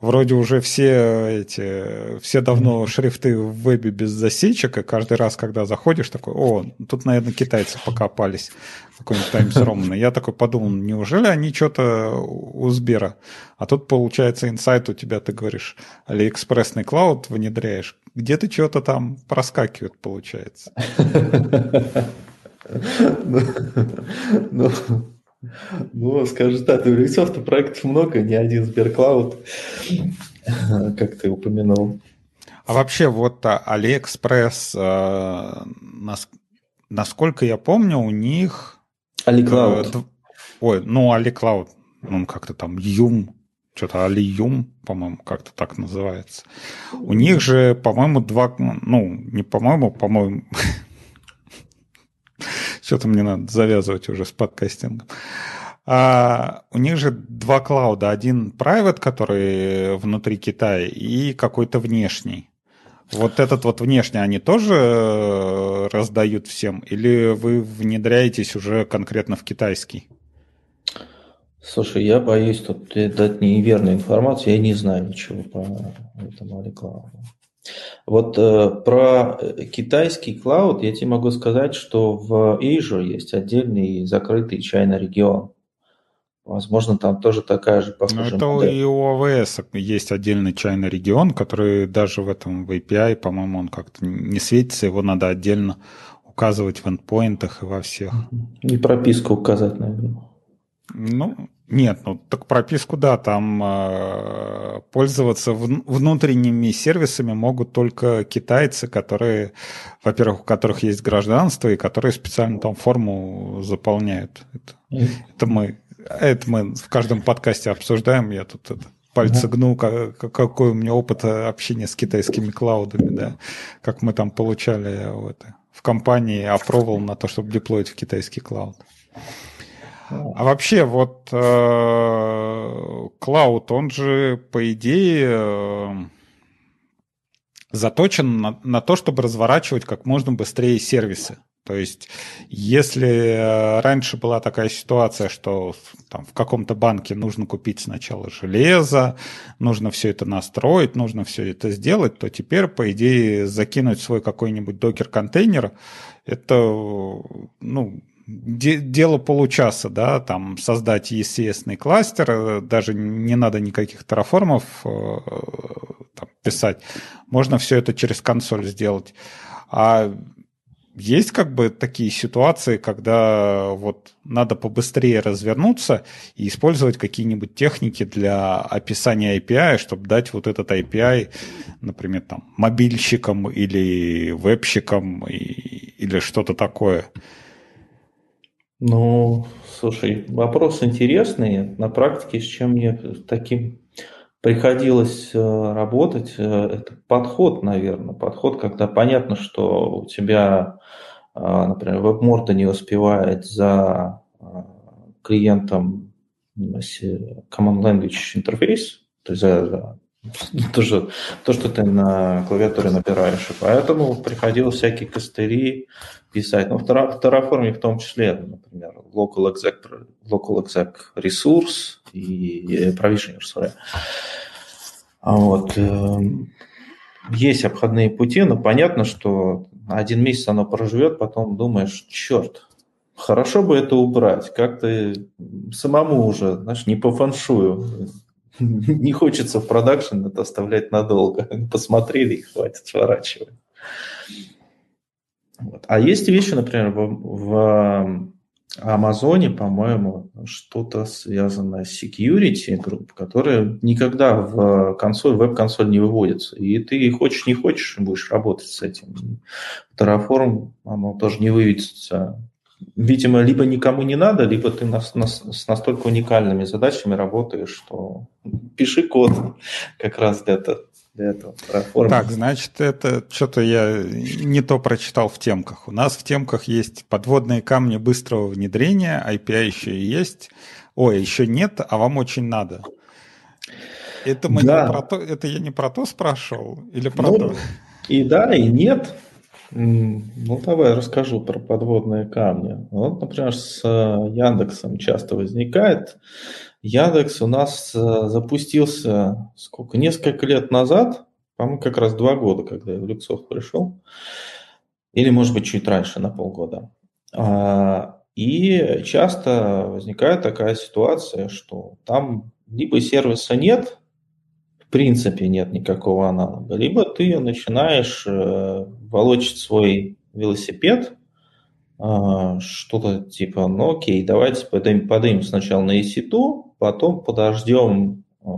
S1: вроде уже все эти, все давно шрифты в вебе без засечек, и каждый раз, когда заходишь, такой, о, тут, наверное, китайцы покопались какой-нибудь Times Roman. Я такой подумал, неужели они что-то у Сбера? А тут, получается, инсайт у тебя, ты говоришь, Алиэкспрессный клауд внедряешь где-то что-то там проскакивает, получается.
S3: Ну, ну, скажем так, у Ubisoft проектов много, не один Сберклауд, как ты упомянул.
S1: А вообще вот AliExpress, э, нас, насколько я помню, у них...
S3: AliCloud. Э,
S1: ой, ну AliCloud, ну как-то там Юм, что-то Алиюм, по-моему, как-то так называется. У них же, по-моему, два, ну, не по-моему, по-моему, что-то мне надо завязывать уже с подкастингом. А у них же два клауда. Один private, который внутри Китая, и какой-то внешний. Вот этот вот внешний они тоже э, раздают всем? Или вы внедряетесь уже конкретно в китайский?
S3: Слушай, я боюсь тут дать неверную информацию, я не знаю ничего по этому рекламу. Вот э, про китайский клауд я тебе могу сказать, что в Azure есть отдельный закрытый чайный регион. Возможно, там тоже такая же
S1: похожая Но это модель. и у АВС есть отдельный чайный регион, который даже в этом в API, по-моему, он как-то не светится, его надо отдельно указывать в эндпоинтах и во всех.
S3: И прописку указать, наверное.
S1: Ну, нет, ну так прописку, да, там э, пользоваться в, внутренними сервисами могут только китайцы, которые, во-первых, у которых есть гражданство и которые специально там форму заполняют. Это, mm. это мы это мы в каждом подкасте обсуждаем. Я тут это, пальцы гну, как, какой у меня опыт общения с китайскими клаудами, да, как мы там получали вот, в компании approval на то, чтобы деплоить в китайский клауд. А вообще, вот э, клауд, он же, по идее, э, заточен на, на то, чтобы разворачивать как можно быстрее сервисы. То есть, если э, раньше была такая ситуация, что там, в каком-то банке нужно купить сначала железо, нужно все это настроить, нужно все это сделать, то теперь, по идее, закинуть свой какой-нибудь докер-контейнер, это ну, де- дело получаса, да, там создать естественный кластер, э, даже не надо никаких терраформов э, там, писать, можно все это через консоль сделать. А есть как бы такие ситуации, когда вот надо побыстрее развернуться и использовать какие-нибудь техники для описания API, чтобы дать вот этот API, например, там, мобильщикам или вебщикам и, или что-то такое.
S3: Ну, слушай, вопрос интересный. На практике с чем мне таким приходилось э, работать, э, это подход, наверное. Подход, когда понятно, что у тебя, э, например, WebMorda не успевает за клиентом Common Language интерфейс, то есть за то, что, то, что ты на клавиатуре набираешь. И поэтому приходилось всякие костыри писать. Ну, в Terraform в том числе, например, local exec, local exec resource и provisioner, sorry. А вот. Эм, есть обходные пути, но понятно, что один месяц оно проживет, потом думаешь, черт, хорошо бы это убрать, как-то самому уже, знаешь, не по фаншую. Не хочется в продакшн это оставлять надолго. Посмотрели и хватит, сворачивать. Вот. А есть вещи, например, в, в Амазоне, по-моему, что-то связанное с security групп, которые никогда в консоль, веб-консоль не выводятся. И ты хочешь, не хочешь, будешь работать с этим. Terraform, оно тоже не выведется. Видимо, либо никому не надо, либо ты на, на, с настолько уникальными задачами работаешь, что пиши код как раз для этого для этого
S1: проформы. Так, значит, это что-то я не то прочитал в темках. У нас в темках есть подводные камни быстрого внедрения, API еще и есть. Ой, еще нет, а вам очень надо. Это, мы да. не про то, это я не про то спрашивал или про ну, то?
S3: И да, и нет. Ну, давай расскажу про подводные камни. Вот, например, с э, Яндексом часто возникает Яндекс у нас э, запустился сколько? Несколько лет назад, по-моему, как раз два года, когда я в Люксофт пришел. Или, может быть, чуть раньше, на полгода. А, и часто возникает такая ситуация, что там либо сервиса нет, в принципе нет никакого аналога, либо ты начинаешь э, волочить свой велосипед, а, что-то типа, ну окей, давайте поднимем, поднимем сначала на EC2, потом подождем э,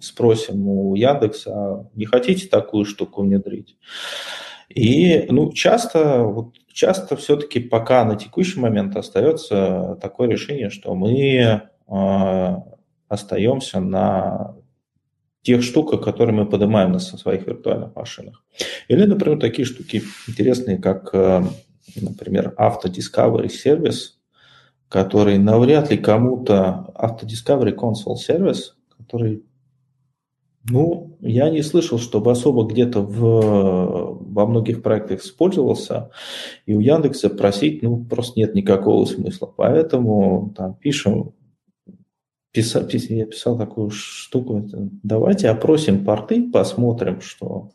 S3: спросим у Яндекса, а не хотите такую штуку внедрить? И ну, часто, вот, часто все-таки пока на текущий момент остается такое решение, что мы э, остаемся на тех штуках, которые мы поднимаем на своих виртуальных машинах. Или, например, такие штуки интересные, как, э, например, Auto Discovery сервис, который навряд ли кому-то Auto Discovery Console сервис, который ну, я не слышал, чтобы особо где-то в, во многих проектах использовался, и у Яндекса просить, ну, просто нет никакого смысла. Поэтому там пишем, писал, я писал такую штуку, давайте опросим порты, посмотрим, что,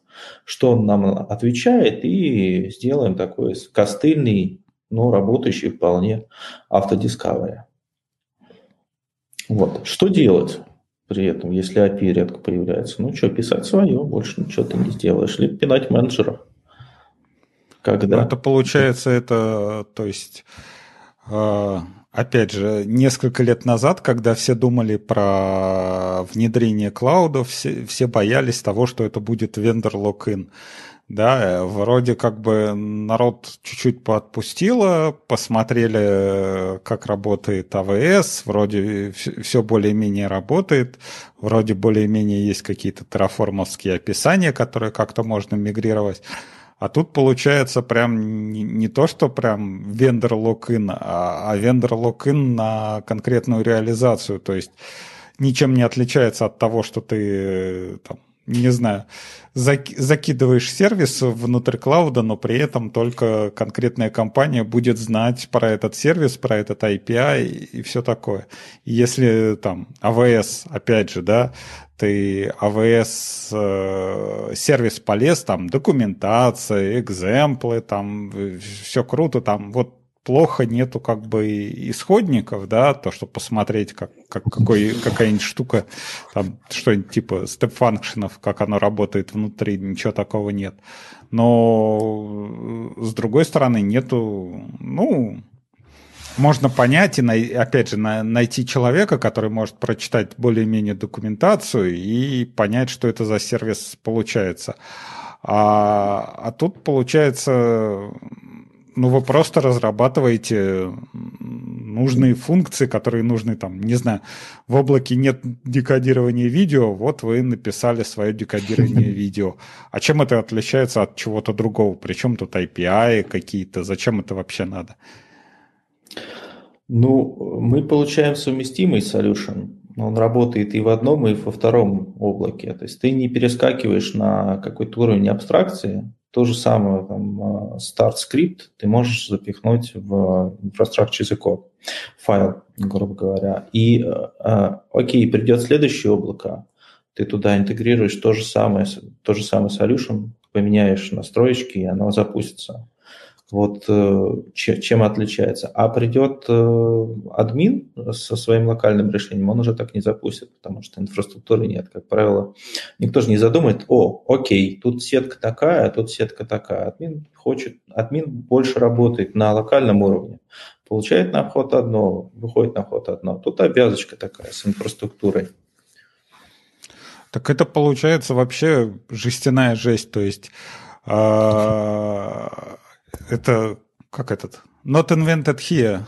S3: что он нам отвечает, и сделаем такой костыльный, но работающий вполне автодискавери. Вот. Что делать? при этом, если API редко появляется. Ну что, писать свое, больше ничего ты не сделаешь. Либо пинать менеджера.
S1: Когда... Это получается, это, то есть, э, опять же, несколько лет назад, когда все думали про внедрение клауда, все, все боялись того, что это будет vendor lock-in. Да, вроде как бы народ чуть-чуть поотпустило, посмотрели, как работает AWS, вроде все более-менее работает, вроде более-менее есть какие-то терраформовские описания, которые как-то можно мигрировать. А тут получается прям не, не то, что прям vendor lock-in, а, а vendor lock-in на конкретную реализацию. То есть ничем не отличается от того, что ты там, не знаю, закидываешь сервис внутрь клауда, но при этом только конкретная компания будет знать про этот сервис, про этот API и все такое. если там AWS, опять же, да, ты AWS э, сервис полез, там документация, экземплы, там все круто, там вот плохо нету как бы исходников, да, то, чтобы посмотреть, как, как какой, какая-нибудь штука, там, что-нибудь типа степ-фанкшенов, как оно работает внутри, ничего такого нет. Но с другой стороны нету, ну, можно понять и, опять же, найти человека, который может прочитать более-менее документацию и понять, что это за сервис получается. А, а тут получается ну, вы просто разрабатываете нужные функции, которые нужны там, не знаю, в облаке нет декодирования видео, вот вы написали свое декодирование видео. А чем это отличается от чего-то другого? Причем тут API какие-то? Зачем это вообще надо?
S3: Ну, мы получаем совместимый solution. Он работает и в одном, и во втором облаке. То есть ты не перескакиваешь на какой-то уровень абстракции, то же самое, там, э, start script ты можешь запихнуть в a code файл, грубо говоря. И, э, э, окей, придет следующее облако, ты туда интегрируешь то же самое, то же самое solution, поменяешь настроечки, и оно запустится. Вот э, чем отличается. А придет э, админ со своим локальным решением, он уже так не запустит, потому что инфраструктуры нет. Как правило, никто же не задумает, о, окей, тут сетка такая, тут сетка такая. Админ хочет, админ больше работает на локальном уровне. Получает на вход одно, выходит на вход одно. Тут обвязочка такая с инфраструктурой.
S1: Так это получается вообще жестяная жесть, то есть а, это как этот? Not invented here.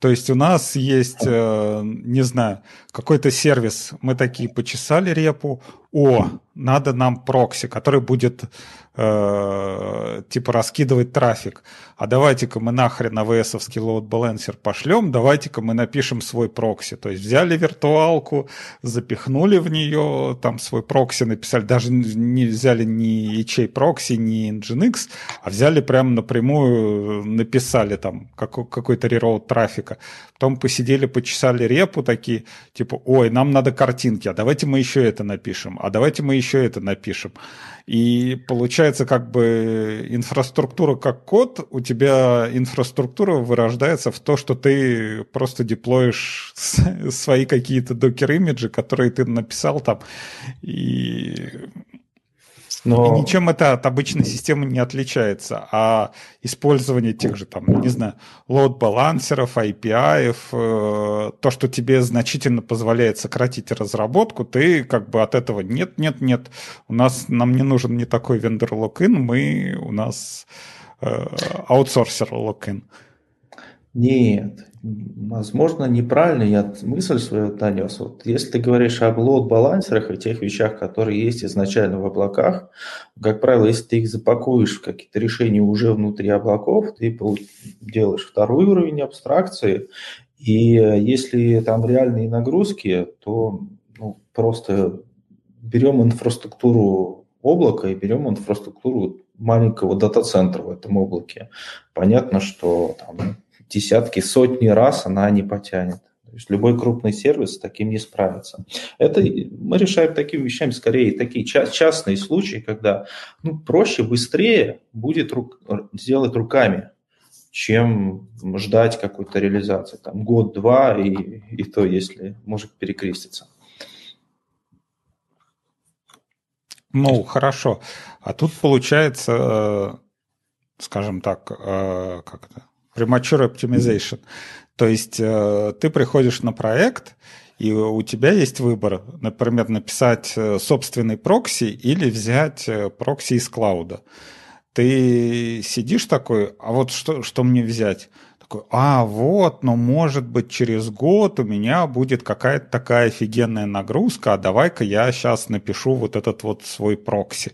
S1: То есть у нас есть, э, не знаю, какой-то сервис, мы такие почесали репу, о, надо нам прокси, который будет э, типа раскидывать трафик. А давайте-ка мы нахрен AWS-овский load balancer пошлем, давайте-ка мы напишем свой прокси. То есть взяли виртуалку, запихнули в нее, там свой прокси написали, даже не взяли ни HA прокси, ни Nginx, а взяли прямо напрямую, написали там какой-то reroute трафика. Потом посидели, почесали репу такие, типа, ой, нам надо картинки, а давайте мы еще это напишем, а давайте мы еще это напишем. И получается как бы инфраструктура как код, у тебя инфраструктура вырождается в то, что ты просто деплоишь свои какие-то докер-имиджи, которые ты написал там, и Но... И ничем это от обычной системы не отличается, а использование тех же, там, не знаю, лоуд-балансеров, API, э, то, что тебе значительно позволяет сократить разработку, ты как бы от этого нет, нет, нет, у нас, нам не нужен не такой вендор локин, мы, у нас э, аутсорсер локин.
S3: Нет, возможно, неправильно я мысль свою донес. Вот если ты говоришь об лот-балансерах и тех вещах, которые есть изначально в облаках, как правило, если ты их запакуешь в какие-то решения уже внутри облаков, ты делаешь второй уровень абстракции, и если там реальные нагрузки, то ну, просто берем инфраструктуру облака и берем инфраструктуру маленького дата-центра в этом облаке. Понятно, что там десятки, сотни раз она не потянет. То есть любой крупный сервис с таким не справится. Это мы решаем такими вещами скорее такие частные случаи, когда ну, проще, быстрее будет рук, сделать руками, чем ждать какой-то реализации. Там год-два, и, и то, если может перекреститься.
S1: Ну, хорошо. А тут получается, э, скажем так, э, как это, premature optimization. То есть э, ты приходишь на проект, и у тебя есть выбор, например, написать э, собственный прокси или взять э, прокси из клауда. Ты сидишь такой, а вот что, что мне взять? Такой, а вот, но может быть через год у меня будет какая-то такая офигенная нагрузка, а давай-ка я сейчас напишу вот этот вот свой прокси.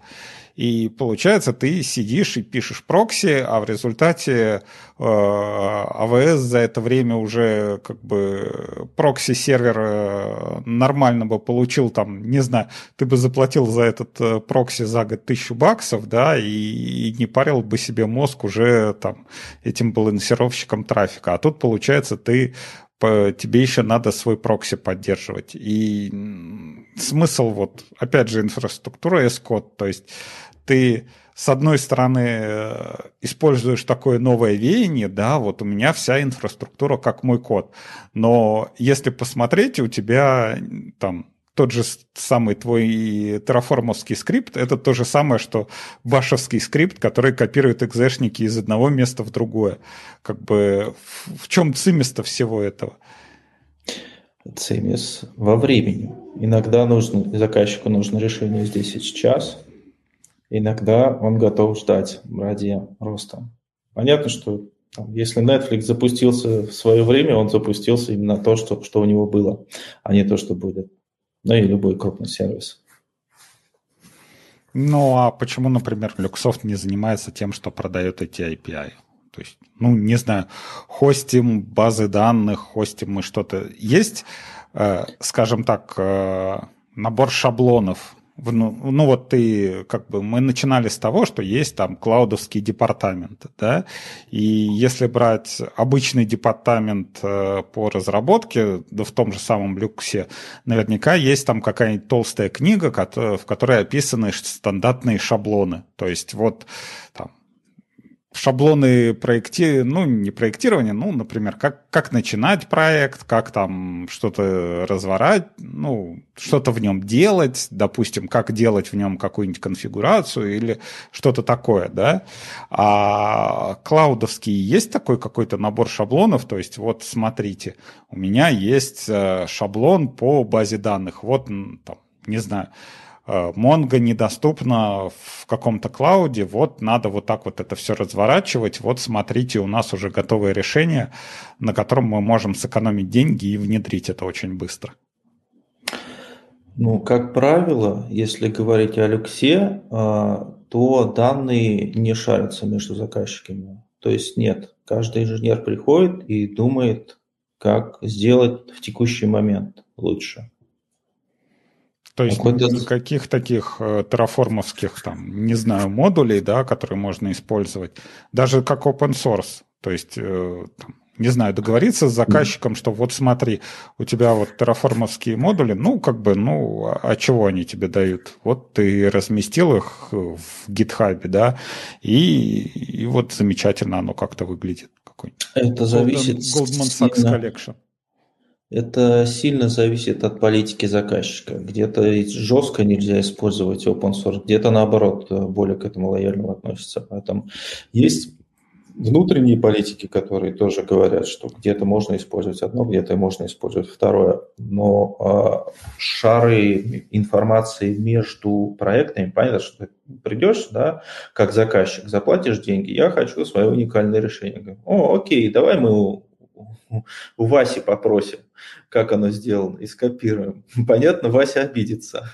S1: И получается, ты сидишь и пишешь прокси, а в результате э, AWS за это время уже как бы прокси-сервер э, нормально бы получил там, не знаю, ты бы заплатил за этот э, прокси за год тысячу баксов, да, и, и не парил бы себе мозг уже там этим балансировщиком трафика. А тут, получается, ты тебе еще надо свой прокси поддерживать. И смысл вот, опять же, инфраструктура S-код, то есть ты с одной стороны э, используешь такое новое веяние, да, вот у меня вся инфраструктура как мой код, но если посмотреть, у тебя там тот же самый твой терраформовский скрипт, это то же самое, что башевский скрипт, который копирует экзешники из одного места в другое. Как бы в, чем цимис-то всего этого?
S3: Цимис во времени. Иногда нужно, заказчику нужно решение здесь и сейчас, иногда он готов ждать ради роста. Понятно, что там, если Netflix запустился в свое время, он запустился именно то, что, что у него было, а не то, что будет. Ну и любой крупный сервис.
S1: Ну, а почему, например, Люксофт не занимается тем, что продает эти API? То есть, ну, не знаю, хостим базы данных, хостим мы что-то. Есть, э, скажем так, э, набор шаблонов ну, ну вот ты, как бы, мы начинали с того, что есть там клаудовский департамент, да, и если брать обычный департамент э, по разработке, да в том же самом люксе, наверняка есть там какая-нибудь толстая книга, в которой описаны стандартные шаблоны, то есть вот там шаблоны проекти... ну, не проектирования, ну, например, как, как начинать проект, как там что-то разворать, ну, что-то в нем делать, допустим, как делать в нем какую-нибудь конфигурацию или что-то такое, да. А клаудовский есть такой какой-то набор шаблонов, то есть вот смотрите, у меня есть э, шаблон по базе данных, вот, там, не знаю, Монго недоступна в каком-то клауде, вот надо вот так вот это все разворачивать, вот смотрите, у нас уже готовое решение, на котором мы можем сэкономить деньги и внедрить это очень быстро.
S3: Ну, как правило, если говорить о люксе, а, то данные не шарятся между заказчиками. То есть нет, каждый инженер приходит и думает, как сделать в текущий момент лучше.
S1: То есть никаких таких э, терраформовских, там, не знаю, модулей, да, которые можно использовать, даже как open source. То есть, э, там, не знаю, договориться с заказчиком, что вот смотри, у тебя вот терраформовские модули, ну, как бы, ну, а, а чего они тебе дают? Вот ты разместил их в гитхабе, да, и, и вот замечательно оно как-то выглядит.
S3: Это зависит
S1: Goldman Sachs Collection.
S3: Это сильно зависит от политики заказчика. Где-то жестко нельзя использовать open source, где-то наоборот более к этому лояльно относятся. Поэтому есть внутренние политики, которые тоже говорят, что где-то можно использовать одно, где-то можно использовать второе. Но э, шары информации между проектами, понятно, что ты придешь, да, как заказчик, заплатишь деньги, я хочу свое уникальное решение. Говорю, О, окей, давай мы у, Васи попросим, как оно сделано, и скопируем. Понятно, Вася обидится.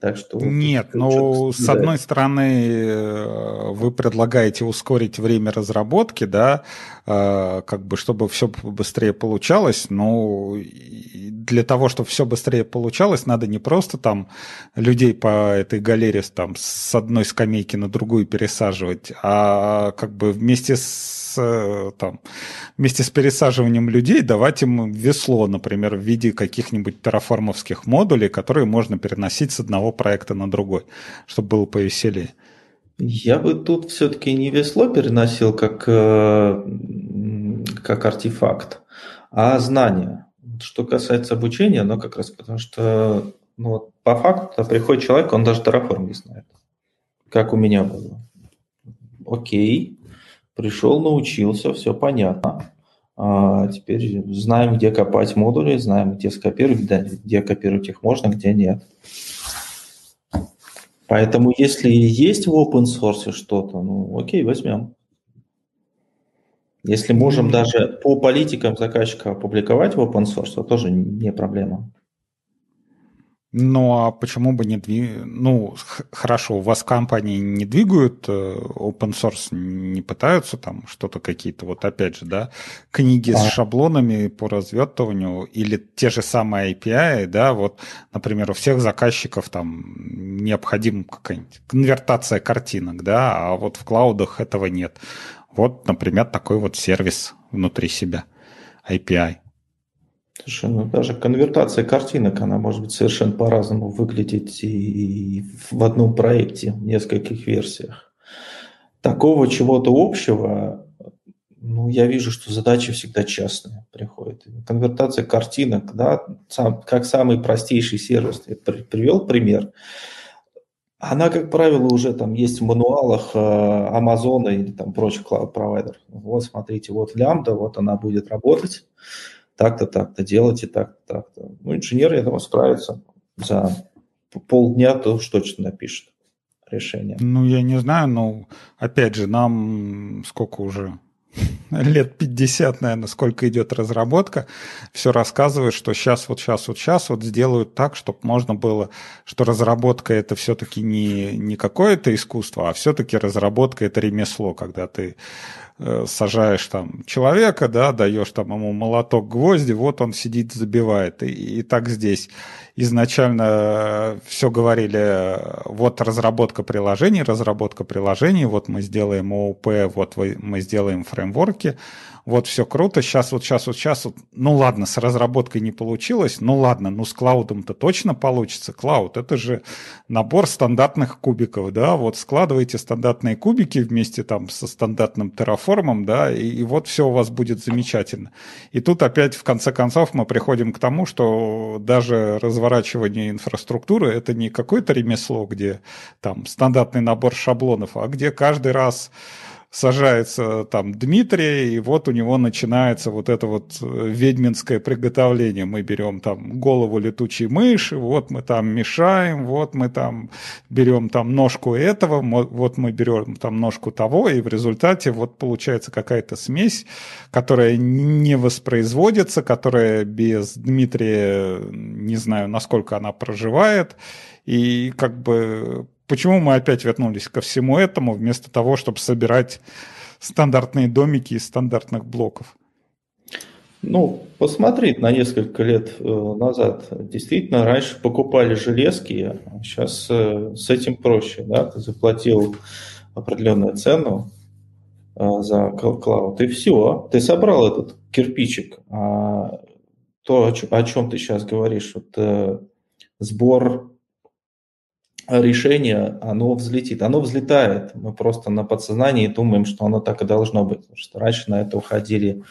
S1: Так что Нет, ну, с одной стороны, э, вы предлагаете ускорить время разработки, да, э, как бы, чтобы все быстрее получалось, но для того, чтобы все быстрее получалось, надо не просто там людей по этой галере там с одной скамейки на другую пересаживать, а как бы вместе с там, вместе с пересаживанием людей давать им весло, например, в виде каких-нибудь терраформовских модулей, которые можно переносить с одного проекта на другой, чтобы было повеселее.
S3: Я бы тут все-таки не весло переносил как, э, как артефакт, а знания. Что касается обучения, но как раз потому что ну, по факту приходит человек, он даже Terraform не знает, как у меня было. Окей, Пришел, научился, все понятно. А теперь знаем, где копать модули, знаем, где скопировать, где, где копировать их можно, где нет. Поэтому если есть в open source что-то, ну окей, возьмем. Если можем даже по политикам заказчика опубликовать в open source, то тоже не проблема.
S1: Ну, а почему бы не двигать? Ну, хорошо, у вас компании не двигают э, open source, не пытаются там что-то какие-то, вот опять же, да, книги а. с шаблонами по развертыванию или те же самые API, да, вот, например, у всех заказчиков там необходима какая-нибудь конвертация картинок, да, а вот в клаудах этого нет. Вот, например, такой вот сервис внутри себя, API.
S3: Слушай, ну даже конвертация картинок, она может быть совершенно по-разному выглядеть и в одном проекте, в нескольких версиях. Такого чего-то общего, ну, я вижу, что задачи всегда частные приходят. Конвертация картинок, да, сам, как самый простейший сервис, я привел пример, она, как правило, уже там есть в мануалах э, Амазона или там прочих клауд-провайдеров. Вот, смотрите, вот лямбда, вот она будет работать так-то, так-то делайте, так-то, так-то. Ну, инженер, я думаю, справится за полдня, то уж точно напишет решение.
S1: Ну, я не знаю, но, опять же, нам сколько уже? лет 50, наверное, сколько идет разработка, все рассказывает, что сейчас, вот сейчас, вот сейчас вот сделают так, чтобы можно было, что разработка это все-таки не, не какое-то искусство, а все-таки разработка это ремесло, когда ты Э, сажаешь там человека, да, даешь там ему молоток гвозди, вот он сидит, забивает. И, и так здесь изначально все говорили, вот разработка приложений, разработка приложений, вот мы сделаем ООП, вот мы сделаем фреймворки, вот все круто, сейчас вот, сейчас вот, сейчас вот, ну ладно, с разработкой не получилось, ну ладно, ну с клаудом-то точно получится. Клауд – это же набор стандартных кубиков, да, вот складываете стандартные кубики вместе там со стандартным терраформом, да, и, и вот все у вас будет замечательно. И тут опять в конце концов мы приходим к тому, что даже разворачивание инфраструктуры – это не какое-то ремесло, где там стандартный набор шаблонов, а где каждый раз сажается там Дмитрий, и вот у него начинается вот это вот э, ведьминское приготовление. Мы берем там голову летучей мыши, вот мы там мешаем, вот мы там берем там ножку этого, вот мы берем там ножку того, и в результате вот получается какая-то смесь, которая не воспроизводится, которая без Дмитрия, не знаю, насколько она проживает, и как бы почему мы опять вернулись ко всему этому, вместо того, чтобы собирать стандартные домики из стандартных блоков?
S3: Ну, посмотреть на несколько лет э, назад. Действительно, раньше покупали железки, а сейчас э, с этим проще. Да? Ты заплатил определенную цену э, за клауд, и все. Ты собрал этот кирпичик. А то, о чем ты сейчас говоришь, вот, сбор решение, оно взлетит. Оно взлетает. Мы просто на подсознании думаем, что оно так и должно быть. Потому что раньше на это уходили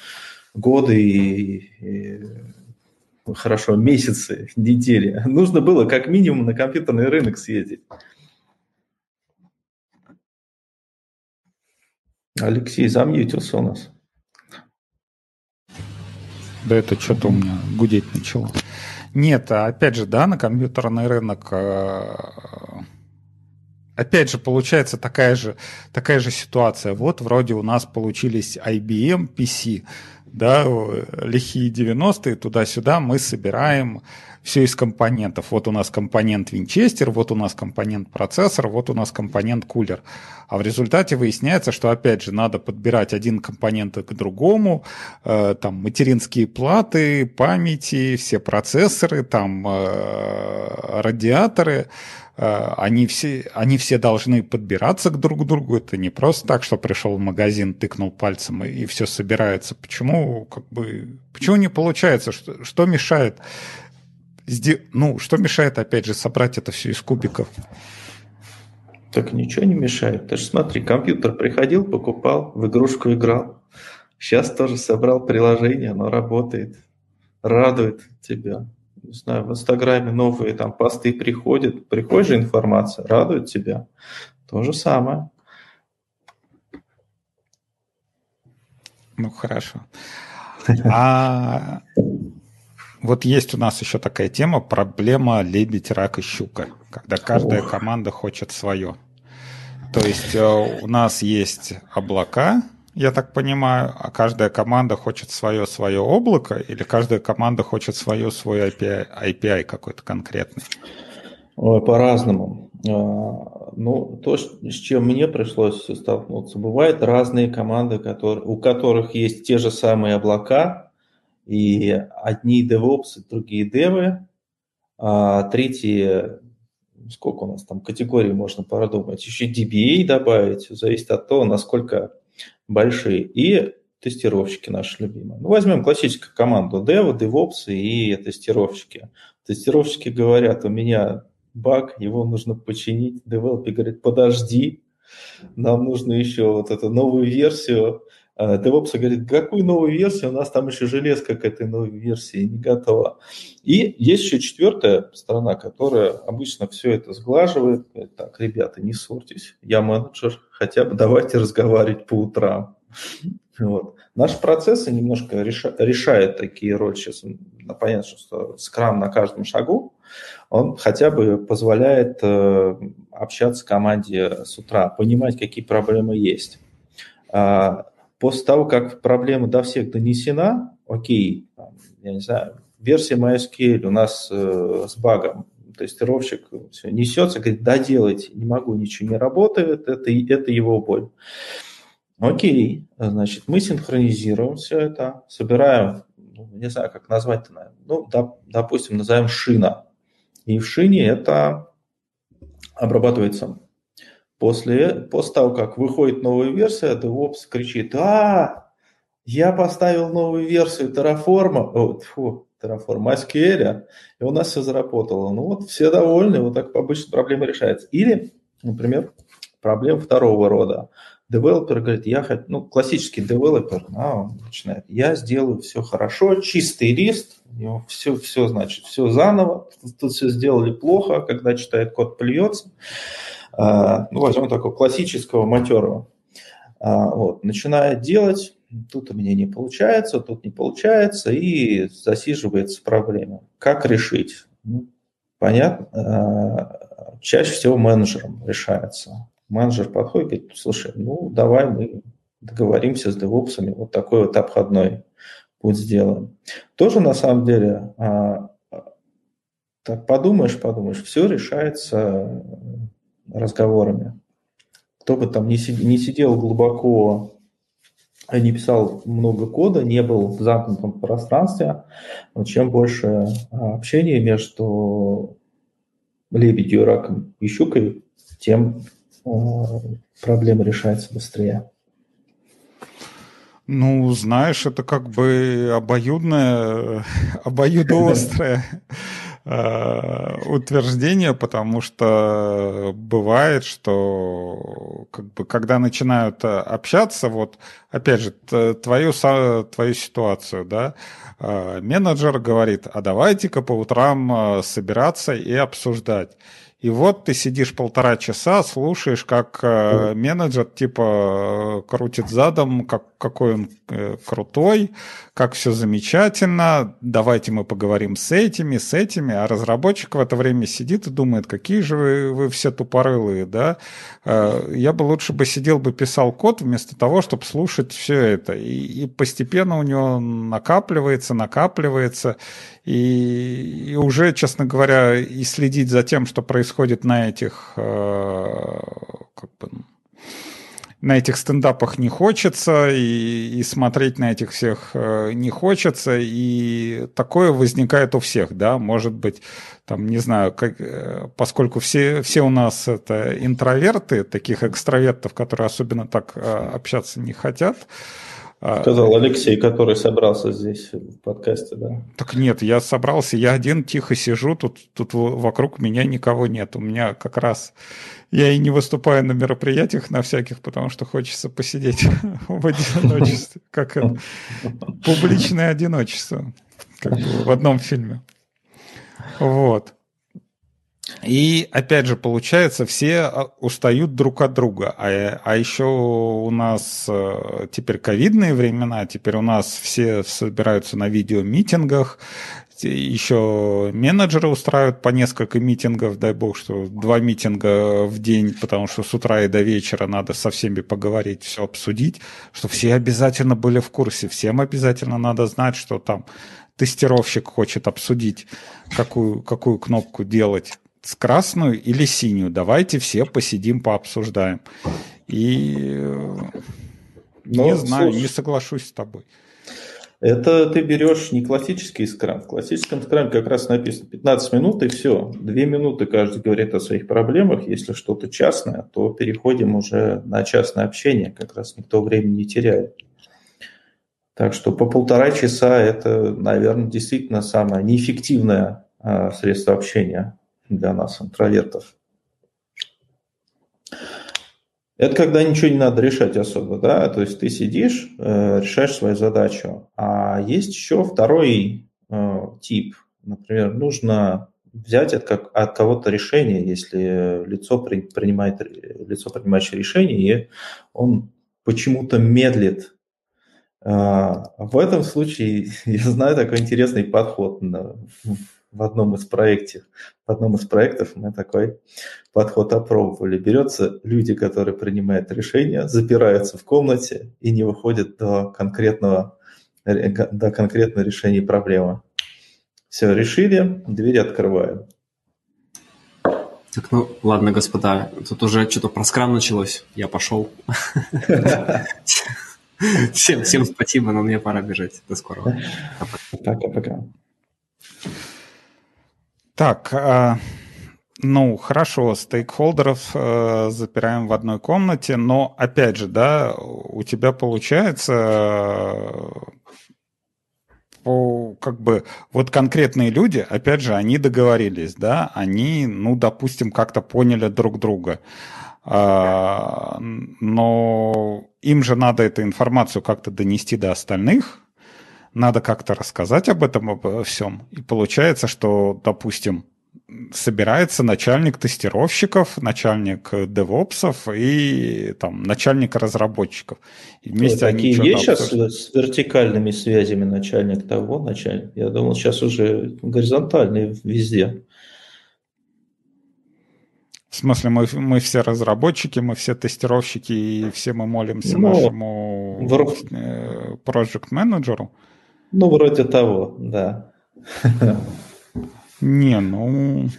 S3: годы и, и хорошо, месяцы, недели. Нужно было как минимум на компьютерный рынок съездить. Алексей замьютился у нас.
S1: Да это что-то у меня гудеть начало. Нет, опять же, да, на компьютерный рынок э, опять же, получается такая же, такая же ситуация. Вот вроде у нас получились IBM PC, да, лихие 90-е, туда-сюда мы собираем все из компонентов. Вот у нас компонент винчестер, вот у нас компонент процессор, вот у нас компонент кулер. А в результате выясняется, что опять же надо подбирать один компонент к другому, э, там материнские платы, памяти, все процессоры, там э, радиаторы, они все, они все должны подбираться к друг другу. Это не просто так, что пришел в магазин, тыкнул пальцем и, и все собирается. Почему, как бы, почему не получается? Что, что мешает ну, что мешает, опять же, собрать это все из кубиков?
S3: Так ничего не мешает. Ты же смотри, компьютер приходил, покупал, в игрушку играл. Сейчас тоже собрал приложение, оно работает, радует тебя. Не знаю, в Инстаграме новые там посты приходят, приходит же информация, радует тебя. То же самое.
S1: Ну, хорошо. А вот есть у нас еще такая тема, проблема лебедь, рак и щука, когда каждая Ох. команда хочет свое. То есть э, у нас есть облака, я так понимаю, а каждая команда хочет свое свое облако, или каждая команда хочет свое свой API, API какой-то конкретный?
S3: Ой, по-разному. А, ну, то, с чем мне пришлось столкнуться, бывают разные команды, которые, у которых есть те же самые облака, и одни DevOps, другие девы, а третьи, сколько у нас там категорий можно продумать, еще DBA добавить, зависит от того, насколько большие, и тестировщики наши любимые. Ну, возьмем классическую команду Dev, DevOps и тестировщики. Тестировщики говорят, у меня баг, его нужно починить. Девелопер говорит, подожди, нам нужно еще вот эту новую версию DevOps а, говорит, какую новую версию, у нас там еще железка к этой новой версии не готова. И есть еще четвертая сторона, которая обычно все это сглаживает. Так, ребята, не ссорьтесь, я менеджер, хотя бы давайте разговаривать по утрам. Вот. Наши процессы немножко реша, решают такие роли. Сейчас понятно, что скрам на каждом шагу, он хотя бы позволяет э, общаться команде с утра, понимать, какие проблемы есть. А, После того, как проблема до всех донесена, окей, я не знаю, версия MySQL у нас э, с багом, тестировщик все несется, говорит, да делайте, не могу, ничего не работает, это, это его боль. Окей, значит, мы синхронизируем все это, собираем, ну, не знаю, как назвать это, ну, доп, допустим, назовем шина. И в шине это обрабатывается После, после того, как выходит новая версия, DevOps кричит, а, я поставил новую версию Terraform, о, фу, Terraform SQL, и у нас все заработало. Ну вот, все довольны, вот так обычно проблема решается. Или, например, проблема второго рода. Девелопер говорит, я хочу, ну, классический девелопер, а, он начинает, я сделаю все хорошо, чистый лист, все, все, значит, все заново, тут, тут все сделали плохо, когда читает код, плюется. А, ну, возьмем такого классического матерого. А, вот, начинает делать, тут у меня не получается, тут не получается, и засиживается проблема. Как решить? Ну, понятно, а, чаще всего менеджером решается. Менеджер подходит и говорит, слушай, ну давай мы договоримся с девопсами, вот такой вот обходной путь сделаем. Тоже на самом деле, так подумаешь, подумаешь, все решается разговорами. Кто бы там не сидел, глубоко, не писал много кода, не был в замкнутом пространстве, но чем больше а, общения между лебедью, раком и щукой, тем а, проблема решается быстрее.
S1: Ну, знаешь, это как бы обоюдное, обоюдоострое э, утверждение, потому что бывает, что как бы, когда начинают общаться, вот опять же, твою, твою ситуацию, да, менеджер говорит, а давайте-ка по утрам собираться и обсуждать. И вот ты сидишь полтора часа, слушаешь, как э, менеджер типа э, крутит задом, как, какой он э, крутой, как все замечательно, давайте мы поговорим с этими, с этими, а разработчик в это время сидит и думает, какие же вы, вы все тупорылые, да. Э, я бы лучше бы сидел бы писал код вместо того, чтобы слушать все это. И, и постепенно у него накапливается, накапливается, и, и уже, честно говоря, и следить за тем, что происходит на этих, э, как бы, на этих стендапах не хочется, и, и смотреть на этих всех э, не хочется, и такое возникает у всех, да, может быть, там, не знаю, как, э, поскольку все, все у нас это интроверты, таких экстравертов, которые особенно так общаться не хотят,
S3: Сказал Алексей, который собрался здесь в подкасте, да?
S1: Так нет, я собрался, я один тихо сижу, тут, тут вокруг меня никого нет. У меня как раз... Я и не выступаю на мероприятиях на всяких, потому что хочется посидеть в одиночестве. Как? Публичное одиночество. Как в одном фильме. Вот. И опять же, получается, все а, устают друг от друга. А, а еще у нас э, теперь ковидные времена, теперь у нас все собираются на видеомитингах, еще менеджеры устраивают по несколько митингов, дай бог, что два митинга в день, потому что с утра и до вечера надо со всеми поговорить, все обсудить, что все обязательно были в курсе, всем обязательно надо знать, что там тестировщик хочет обсудить, какую, какую кнопку делать с красную или синюю. Давайте все посидим, пообсуждаем. И Но, ну, не знаю, слушай, не соглашусь с тобой.
S3: Это ты берешь не классический скрам. В классическом скраме как раз написано 15 минут и все. Две минуты каждый говорит о своих проблемах. Если что-то частное, то переходим уже на частное общение. Как раз никто времени не теряет. Так что по полтора часа это, наверное, действительно самое неэффективное а, средство общения для нас, интровертов. Это когда ничего не надо решать особо, да, то есть ты сидишь, э, решаешь свою задачу. А есть еще второй э, тип. Например, нужно взять от, как, от кого-то решение, если лицо при, принимает, лицо принимающее решение, и он почему-то медлит. Э, в этом случае я знаю такой интересный подход на, в одном из проектов, в одном из проектов мы такой подход опробовали. Берется люди, которые принимают решения, запираются в комнате и не выходят до конкретного, до конкретного решения проблемы. Все, решили, двери открываем.
S2: Так, ну, ладно, господа, тут уже что-то про скрам началось, я пошел. Всем, всем спасибо, но мне пора бежать. До скорого.
S3: Пока-пока.
S1: Так, э, ну хорошо, стейкхолдеров э, запираем в одной комнате, но опять же, да, у тебя получается э, как бы вот конкретные люди, опять же, они договорились, да, они, ну, допустим, как-то поняли друг друга. А, но им же надо эту информацию как-то донести до остальных, надо как-то рассказать об этом, обо всем. И получается, что, допустим, собирается начальник тестировщиков, начальник девопсов и там начальник разработчиков.
S3: И вместе Ой, такие есть сейчас с вертикальными связями начальник того, начальник? Я думал, сейчас уже горизонтальные везде.
S1: В смысле, мы, мы все разработчики, мы все тестировщики, и все мы молимся ну, нашему в... Э, project менеджеру.
S3: Ну, вроде того, да.
S1: Не, ну...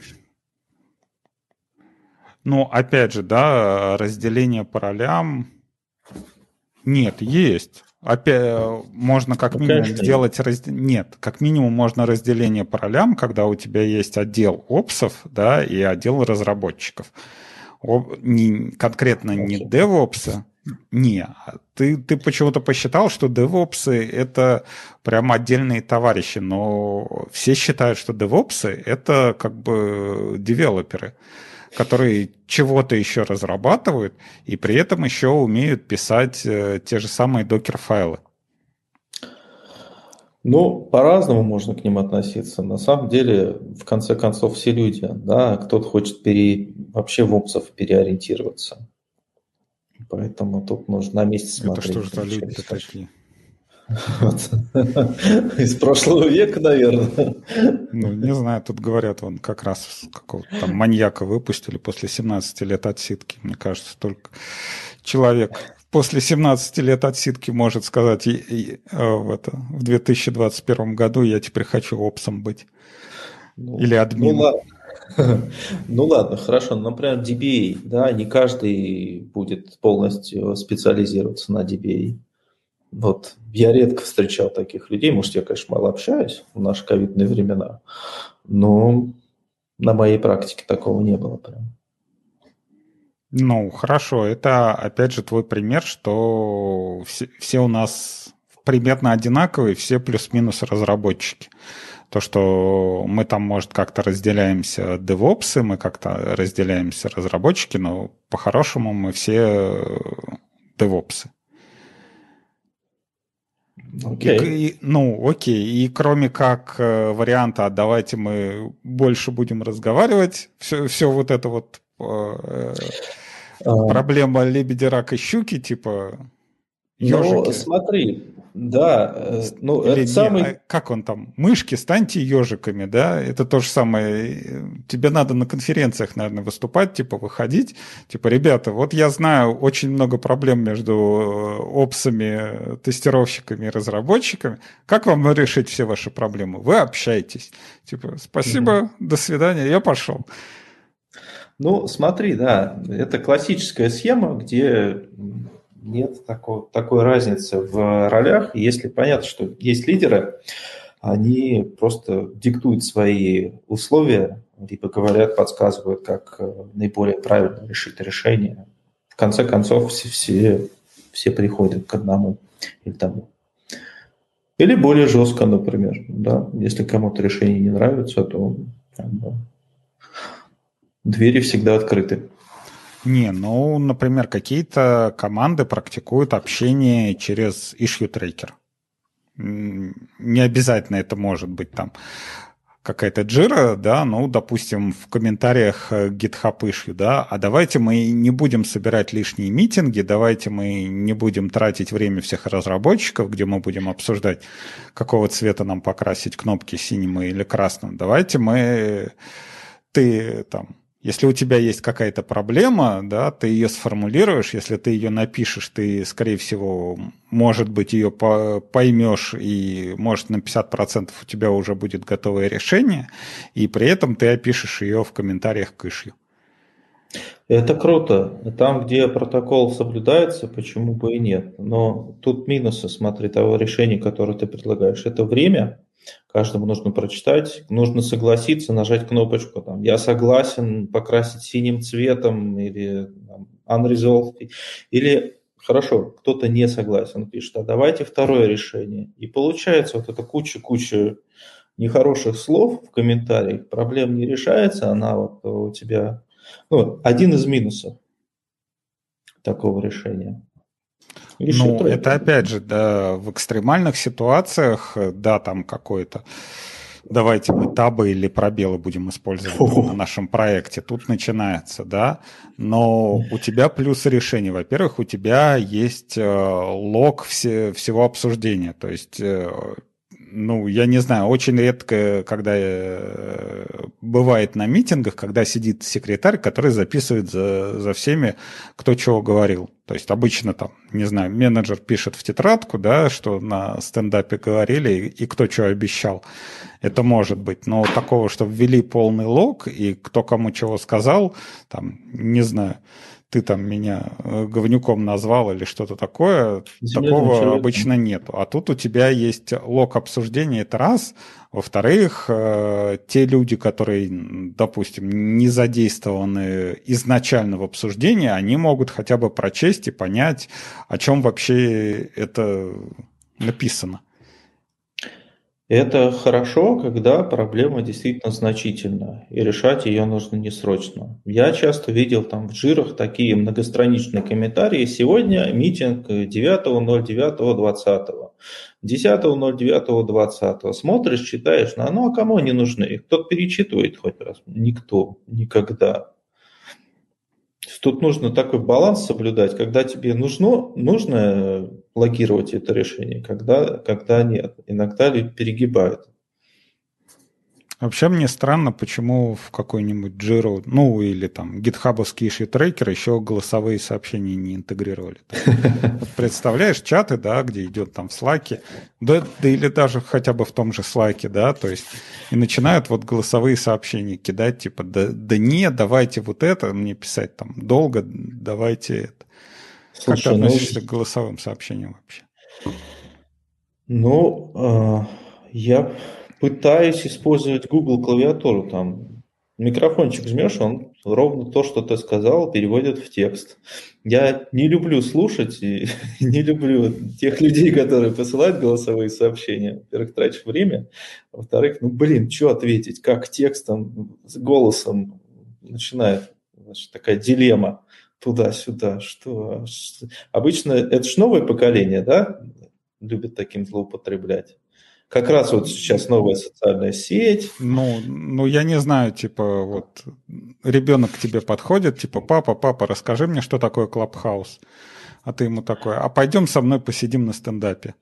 S1: Ну, опять же, да, разделение по ролям... Нет, есть. Опять можно как минимум Конечно. сделать разд... нет, как минимум можно разделение по ролям, когда у тебя есть отдел опсов, да, и отдел разработчиков. О, не, конкретно не DevOps, Не, ты, ты почему-то посчитал, что девопсы — это прям отдельные товарищи, но все считают, что девопсы — это как бы девелоперы, которые чего-то еще разрабатывают и при этом еще умеют писать э, те же самые докер-файлы.
S3: Ну, по-разному можно к ним относиться. На самом деле, в конце концов, все люди, да, кто-то хочет пере... вообще в опсов переориентироваться. Поэтому тут нужно на месте смотреть.
S1: Это что же за люди такие?
S3: Из прошлого века, наверное.
S1: Ну, не знаю, тут говорят, он как раз какого-то там маньяка выпустили после 17 лет отсидки. Мне кажется, только человек после 17 лет отсидки может сказать, и, и, э, в, это, в 2021 году я теперь хочу опсом быть. Ну, Или админом.
S3: Ну. Ну ладно, хорошо. Например, DBA, да, не каждый будет полностью специализироваться на DBA. Вот я редко встречал таких людей, может, я, конечно, мало общаюсь в наши ковидные времена, но на моей практике такого не было прям.
S1: Ну, хорошо, это опять же твой пример, что все, все у нас примерно одинаковые, все плюс-минус разработчики. То, что мы там, может, как-то разделяемся девопсы, мы как-то разделяемся разработчики, но по-хорошему мы все девопсы.
S3: Окей. Okay.
S1: И, ну, окей. И кроме как э, варианта, а давайте мы больше будем разговаривать, все, все вот это вот э, а... проблема лебеди, рака, щуки, типа
S3: ежики. Ну, смотри, да, э, ну Или это не, самый... А
S1: как он там? Мышки, станьте ежиками, да? Это то же самое. Тебе надо на конференциях, наверное, выступать, типа выходить. Типа, ребята, вот я знаю очень много проблем между э, опсами, тестировщиками и разработчиками. Как вам решить все ваши проблемы? Вы общаетесь. Типа, спасибо, mm-hmm. до свидания, я пошел.
S3: Ну, смотри, да, это классическая схема, где нет такого, такой разницы в ролях. Если понятно, что есть лидеры, они просто диктуют свои условия, либо говорят, подсказывают, как э, наиболее правильно решить решение. В конце концов, все, все, все приходят к одному или тому. Или более жестко, например. Да? Если кому-то решение не нравится, то как бы, двери всегда открыты.
S1: Не, ну, например, какие-то команды практикуют общение через issue tracker. Не обязательно это может быть там какая-то джира, да, ну, допустим, в комментариях э, GitHub issue, да, а давайте мы не будем собирать лишние митинги, давайте мы не будем тратить время всех разработчиков, где мы будем обсуждать, какого цвета нам покрасить кнопки синим или красным. Давайте мы, ты там если у тебя есть какая-то проблема, да, ты ее сформулируешь, если ты ее напишешь, ты, скорее всего, может быть, ее поймешь, и может на 50% у тебя уже будет готовое решение, и при этом ты опишешь ее в комментариях к ишью.
S3: Это круто. Там, где протокол соблюдается, почему бы и нет. Но тут минусы, смотри, того решения, которое ты предлагаешь. Это время, Каждому нужно прочитать, нужно согласиться, нажать кнопочку там «Я согласен покрасить синим цветом» или там, «Unresolved». Или хорошо, кто-то не согласен, пишет, а давайте второе решение. И получается вот эта куча-куча нехороших слов в комментариях, проблем не решается, она вот у тебя... Ну, один из минусов такого решения.
S1: Ну, это опять же, да, в экстремальных ситуациях, да, там какой-то давайте мы табы или пробелы будем использовать Фу. на нашем проекте. Тут начинается, да. Но у тебя плюс решение. Во-первых, у тебя есть э, лог все, всего обсуждения. То есть э, ну, я не знаю, очень редко, когда э, бывает на митингах, когда сидит секретарь, который записывает за, за всеми, кто чего говорил. То есть обычно там, не знаю, менеджер пишет в тетрадку, да, что на стендапе говорили и, и кто что обещал. Это может быть. Но такого, что ввели полный лог и кто кому чего сказал, там, не знаю, ты там меня э, говнюком назвал или что-то такое, Земля такого человек. обычно нету. А тут у тебя есть лог обсуждения, это раз. Во-вторых, э, те люди, которые, допустим, не задействованы изначально в обсуждении, они могут хотя бы прочесть и понять, о чем вообще это написано.
S3: Это хорошо, когда проблема действительно значительна, и решать ее нужно не срочно. Я часто видел там в жирах такие многостраничные комментарии. Сегодня митинг 9.09.20. 10.09.20. Смотришь, читаешь, ну, а кому они нужны? Кто перечитывает хоть раз? Никто, никогда. Тут нужно такой баланс соблюдать, когда тебе нужно, нужно блокировать это решение, когда, когда нет. Иногда перегибают.
S1: Вообще мне странно, почему в какой-нибудь Jira, ну или там гитхабовский issue трекер еще голосовые сообщения не интегрировали. Представляешь, чаты, да, где идет там в Slack, да, да или даже хотя бы в том же Slack, да, то есть и начинают вот голосовые сообщения кидать, типа, да, да нет, давайте вот это, мне писать там долго, давайте это. Слушай, как ты ну, относишься ну... к голосовым сообщениям вообще?
S3: Ну, э, я пытаюсь использовать Google клавиатуру, там микрофончик жмешь, он ровно то, что ты сказал, переводит в текст. Я не люблю слушать и не люблю тех людей, которые посылают голосовые сообщения. Во-первых, тратишь время. Во-вторых, ну блин, что ответить, как текстом, с голосом начинает значит, такая дилемма туда-сюда. Что? Обычно это же новое поколение, да, любит таким злоупотреблять. Как раз вот сейчас новая социальная сеть.
S1: Ну, ну, я не знаю, типа, вот ребенок к тебе подходит, типа, папа, папа, расскажи мне, что такое Клабхаус. А ты ему такой, а пойдем со мной посидим на стендапе.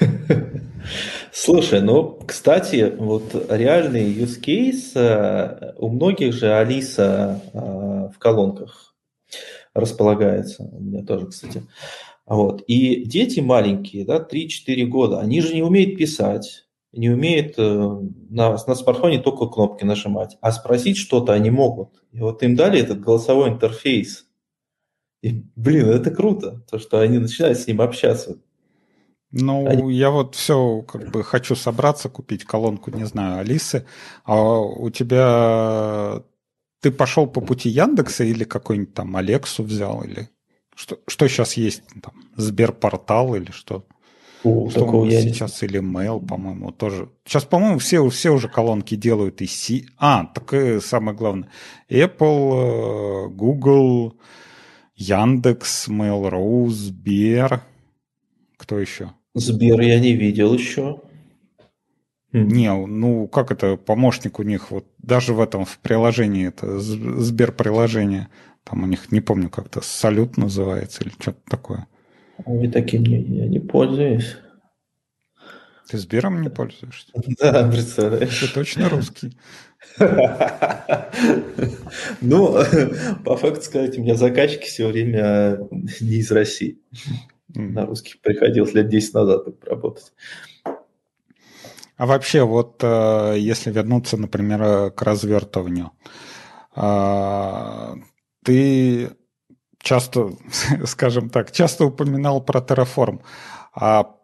S3: Слушай, ну, кстати, вот реальный use case, э, у многих же Алиса э, в колонках располагается. У меня тоже, кстати. Вот. И дети маленькие, да, 3-4 года, они же не умеют писать, не умеют э, на, на смартфоне только кнопки нажимать, а спросить что-то они могут. И вот им дали этот голосовой интерфейс. И, блин, это круто, то, что они начинают с ним общаться.
S1: Ну, они... я вот все как бы хочу собраться, купить колонку, не знаю, Алисы. А у тебя ты пошел по пути Яндекса или какой-нибудь там Алексу взял или что, что сейчас есть? Там, Сберпортал или что? О, что у нас сейчас не... или Mail, по-моему, тоже. Сейчас, по-моему, все, все уже колонки делают и C. А, так и самое главное. Apple, э, Google, Яндекс, Mail.ru, Сбер. Кто еще?
S3: Сбер я не видел еще.
S1: Не, ну как это помощник у них вот даже в этом в приложении это Сбер приложение там у них, не помню, как-то салют называется или что-то такое.
S3: Ой, таким я, я не пользуюсь.
S1: Ты Сбером не пользуешься?
S3: Да, представляешь.
S1: Ты точно русский.
S3: Ну, по факту сказать, у меня заказчики все время не из России. На русских приходилось лет 10 назад работать.
S1: А вообще, вот э, если вернуться, например, к развертыванию, а, ты часто, скажем так, часто упоминал про Terraform. А,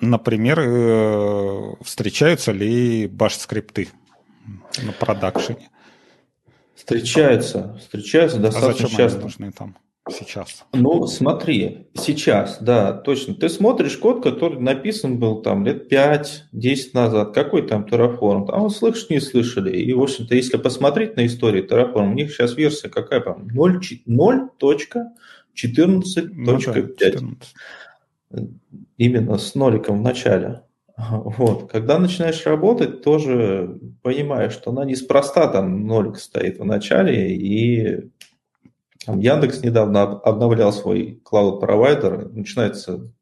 S1: например, э, встречаются ли баш-скрипты на продакшене?
S3: Встречаются, встречаются достаточно а зачем часто.
S1: Они нужны там? Сейчас?
S3: Ну, смотри, сейчас, да, точно. Ты смотришь код, который написан был там лет 5-10 назад. Какой там Terraform? А вот слышишь, не слышали. И, в общем-то, если посмотреть на историю Terraform, у них сейчас версия какая, там 0.14.5. Ну, Именно с ноликом в начале. Вот. Когда начинаешь работать, тоже понимаешь, что она неспроста там нолик стоит в начале, и там Яндекс недавно обновлял свой клауд-провайдер, начинается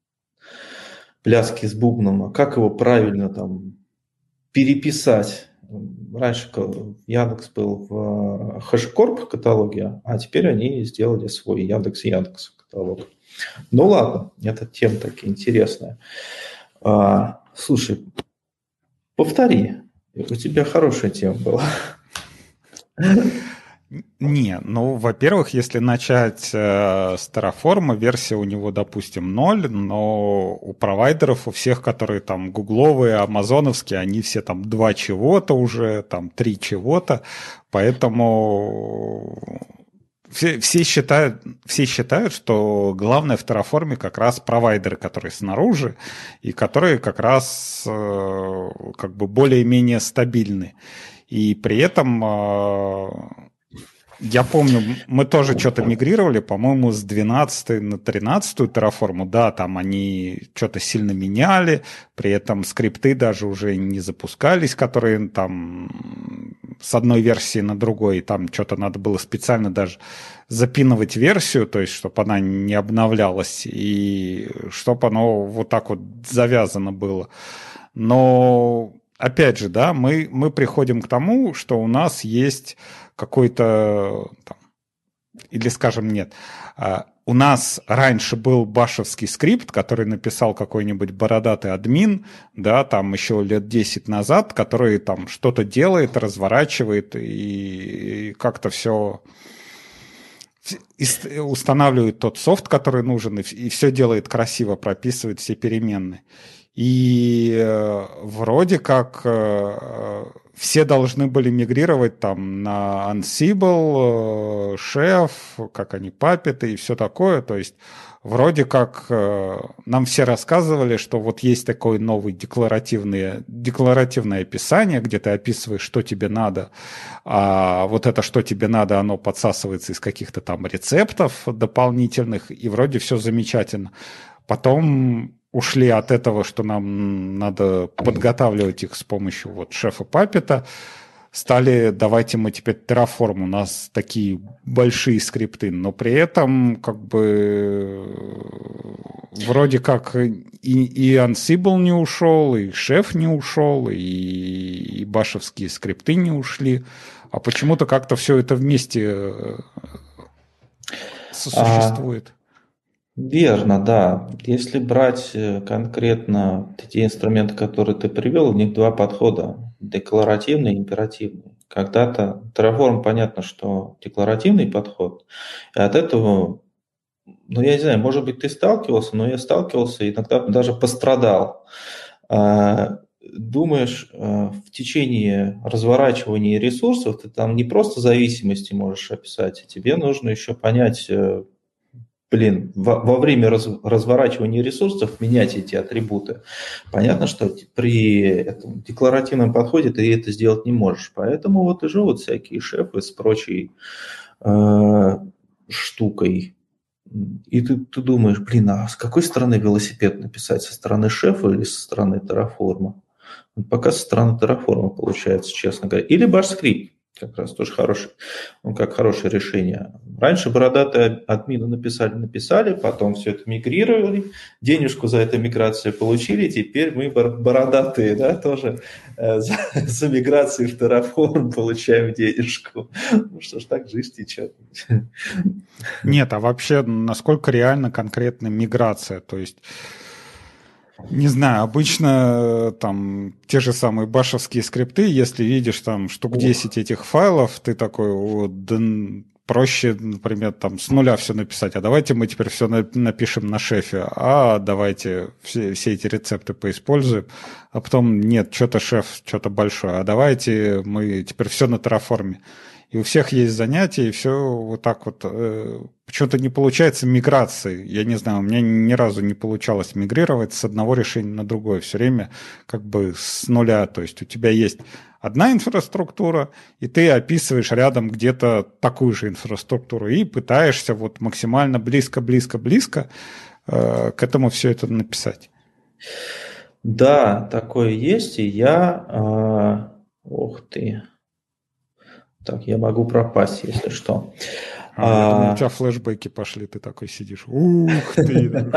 S3: пляски с бубном, а как его правильно там переписать. Раньше Яндекс был в HashiCorp каталоге, а теперь они сделали свой Яндекс Яндекс каталог. Ну ладно, это тема такая интересная. А, слушай, повтори, у тебя хорошая тема была.
S1: Не, ну, во-первых, если начать э, с Terraform, версия у него, допустим, 0, но у провайдеров, у всех, которые там гугловые, амазоновские, они все там два чего-то уже, там три чего-то, поэтому все, все, считают, все считают, что главное в Terraform как раз провайдеры, которые снаружи, и которые как раз э, как бы более-менее стабильны. И при этом э, я помню, мы тоже что-то мигрировали, по-моему, с 12 на 13 терраформу. Да, там они что-то сильно меняли, при этом скрипты даже уже не запускались, которые там с одной версии на другой, там что-то надо было специально даже запинывать версию, то есть, чтобы она не обновлялась, и чтобы оно вот так вот завязано было. Но, опять же, да, мы, мы приходим к тому, что у нас есть какой-то или, скажем, нет. А, у нас раньше был башевский скрипт, который написал какой-нибудь бородатый админ, да, там еще лет 10 назад, который там что-то делает, разворачивает и как-то все устанавливает тот софт, который нужен, и все делает красиво, прописывает все переменные. И э, вроде как э, все должны были мигрировать там на Ansible, э, Chef, как они, Puppet и все такое. То есть вроде как э, нам все рассказывали, что вот есть такое новое декларативное, декларативное описание, где ты описываешь, что тебе надо, а вот это, что тебе надо, оно подсасывается из каких-то там рецептов дополнительных, и вроде все замечательно. Потом ушли от этого, что нам надо подготавливать их с помощью вот шефа Папета, стали, давайте мы теперь Terraform, у нас такие большие скрипты, но при этом как бы вроде как и, и Ansible не ушел, и шеф не ушел, и, и башевские скрипты не ушли, а почему-то как-то все это вместе э, сосуществует.
S3: А... Верно, да. Если брать э, конкретно те инструменты, которые ты привел, у них два подхода. Декларативный и императивный. Когда-то Terraform, понятно, что декларативный подход, и от этого, ну, я не знаю, может быть, ты сталкивался, но я сталкивался, иногда даже пострадал. А, думаешь, э, в течение разворачивания ресурсов ты там не просто зависимости можешь описать, а тебе нужно еще понять, э, блин, во, во время раз, разворачивания ресурсов менять эти атрибуты. Понятно, что при этом декларативном подходе ты это сделать не можешь. Поэтому вот и живут всякие шефы с прочей э, штукой. И ты, ты думаешь, блин, а с какой стороны велосипед написать? Со стороны шефа или со стороны терраформа? Пока со стороны терраформа получается, честно говоря. Или башскрипт как раз тоже хороший, ну, как хорошее решение. Раньше бородатые админы написали, написали, потом все это мигрировали, денежку за эту миграцию получили, теперь мы бородатые, да, тоже э, за, за миграцию в Terraform получаем денежку. Ну что ж, так жизнь течет.
S1: Нет, а вообще, насколько реально конкретно миграция? То есть не знаю, обычно э, там те же самые башевские скрипты, если видишь там штук 10 этих файлов, ты такой, вот, да, проще, например, там с нуля все написать, а давайте мы теперь все напишем на шефе, а давайте все, все эти рецепты поиспользуем, а потом нет, что-то шеф, что-то большое, а давайте мы теперь все на терраформе и у всех есть занятия, и все вот так вот. Э, почему-то не получается миграции. Я не знаю, у меня ни разу не получалось мигрировать с одного решения на другое. Все время как бы с нуля. То есть у тебя есть одна инфраструктура, и ты описываешь рядом где-то такую же инфраструктуру и пытаешься вот максимально близко-близко-близко э, к этому все это написать.
S3: Да, такое есть, и я... Э, ух ты, так, я могу пропасть, если что.
S1: А, а... Думаю, у тебя флешбеки пошли, ты такой сидишь. Ух ты!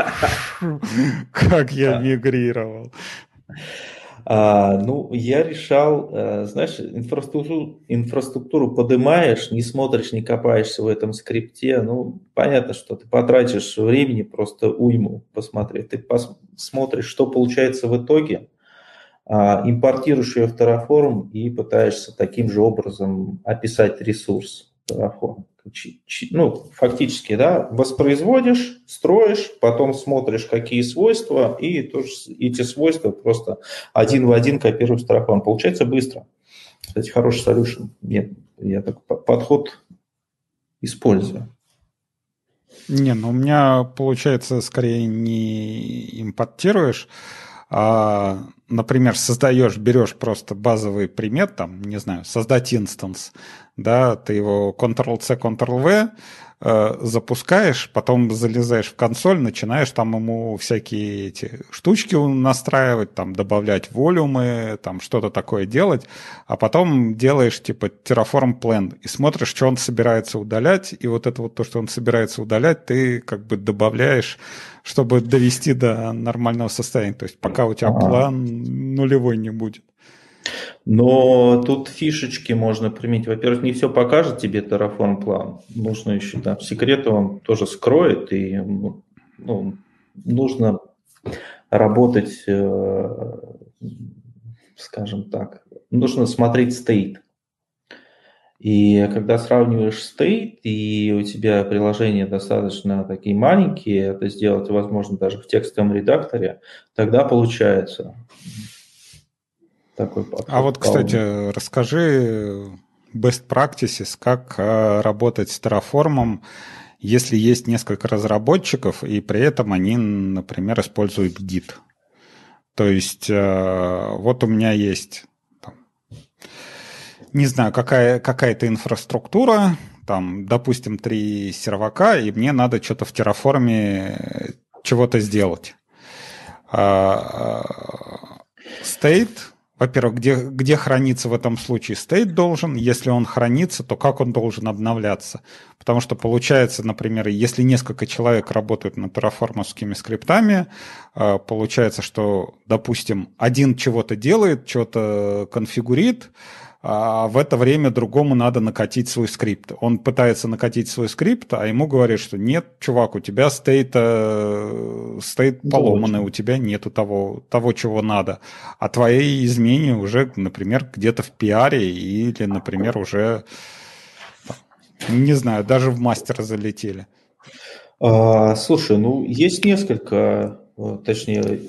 S1: Как я мигрировал.
S3: А, ну, я решал, э, знаешь, инфраструктуру, инфраструктуру поднимаешь, не смотришь, не копаешься в этом скрипте. Ну, понятно, что ты потратишь времени просто уйму посмотреть. Ты посмотришь, что получается в итоге, импортируешь ее в Terraform и пытаешься таким же образом описать ресурс. Terraform. Ну, фактически, да, воспроизводишь, строишь, потом смотришь, какие свойства, и тоже эти свойства просто один в один копируешь в Terraform. Получается быстро. Кстати, хороший solution. Нет, я так подход использую.
S1: Не, ну у меня получается скорее не импортируешь, а, например, создаешь, берешь просто базовый примет, там, не знаю, создать инстанс, да, ты его Ctrl-C, Ctrl-V, Э, запускаешь, потом залезаешь в консоль, начинаешь там ему всякие эти штучки настраивать, там добавлять волюмы, там что-то такое делать, а потом делаешь типа Terraform Plan и смотришь, что он собирается удалять, и вот это вот то, что он собирается удалять, ты как бы добавляешь, чтобы довести до нормального состояния. То есть пока у тебя план нулевой не будет.
S3: Но тут фишечки можно применить. Во-первых, не все покажет тебе Terraform план. Нужно еще, да, секреты он тоже скроет, и ну, нужно работать, э, скажем так, нужно смотреть стейт. И когда сравниваешь стейт, и у тебя приложения достаточно такие маленькие, это сделать возможно даже в текстовом редакторе, тогда получается
S1: такой подход. А вот, кстати, расскажи best practices, как э, работать с Terraform, если есть несколько разработчиков, и при этом они, например, используют Git. То есть э, вот у меня есть, там, не знаю, какая, какая-то инфраструктура, там, допустим, три сервака, и мне надо что-то в Terraform чего-то сделать. А, state во-первых, где, где хранится в этом случае стейт должен, если он хранится, то как он должен обновляться. Потому что получается, например, если несколько человек работают над терраформовскими скриптами, э, получается, что, допустим, один чего-то делает, что-то конфигурит, а в это время другому надо накатить свой скрипт. Он пытается накатить свой скрипт, а ему говорят, что нет, чувак, у тебя стейт, э, стейт поломанный, у тебя нету того, того, чего надо. А твои изменения уже, например, где-то в пиаре или, например, уже, не знаю, даже в мастер залетели.
S3: А, слушай, ну, есть несколько, э, точнее,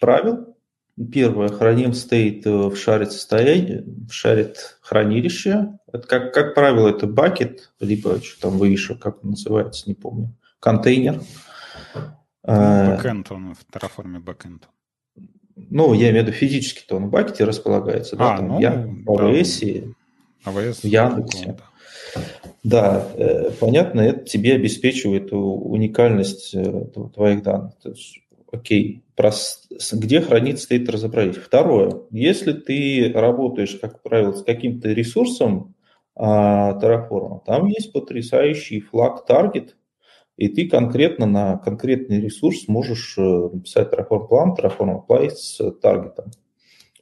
S3: правил, Первое, храним state э, в shared состояние, в shared хранилище. Это как, как правило, это бакет, либо что там выше, как он называется, не помню, контейнер.
S1: Ну, бэкэнд он в Terraform бэкэнд.
S3: Ну, я имею в виду физически-то он в бакете располагается, а, да, там ну, я, в AWS, да. AWS, в Яндексе. Да. да, э, понятно, это тебе обеспечивает уникальность э, твоих данных. Окей, где хранить стоит разобрались. Второе, если ты работаешь, как правило, с каким-то ресурсом а, Terraform, там есть потрясающий флаг таргет, и ты конкретно на конкретный ресурс можешь э, написать Terraform план, Terraform apply с таргетом.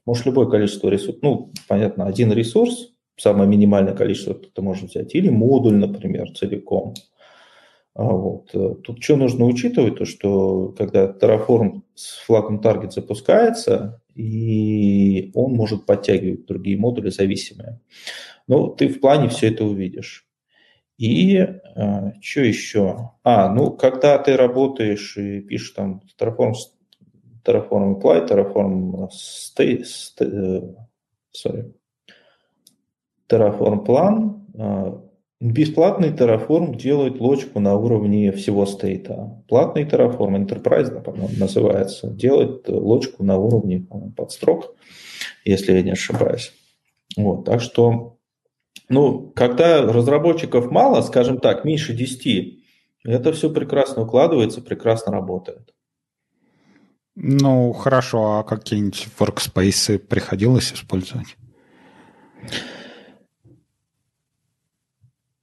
S3: Можешь любое количество ресурсов, ну, понятно, один ресурс, самое минимальное количество ты можешь взять, или модуль, например, целиком – вот. Э, тут что нужно учитывать, то что когда Terraform с флагом Target запускается, и он может подтягивать другие модули зависимые. Ну, ты в плане все это увидишь. И э, что еще? А, ну, когда ты работаешь и пишешь там Terraform, Terraform apply, Terraform stay, stay, э, sorry, Terraform план, э, Бесплатный Terraform делает лочку на уровне всего стейта. Платный Terraform, Enterprise, по-моему, называется, делает лочку на уровне подстрок, если я не ошибаюсь. Вот, так что, ну, когда разработчиков мало, скажем так, меньше 10, это все прекрасно укладывается, прекрасно работает.
S1: Ну, хорошо, а какие-нибудь workspace приходилось использовать?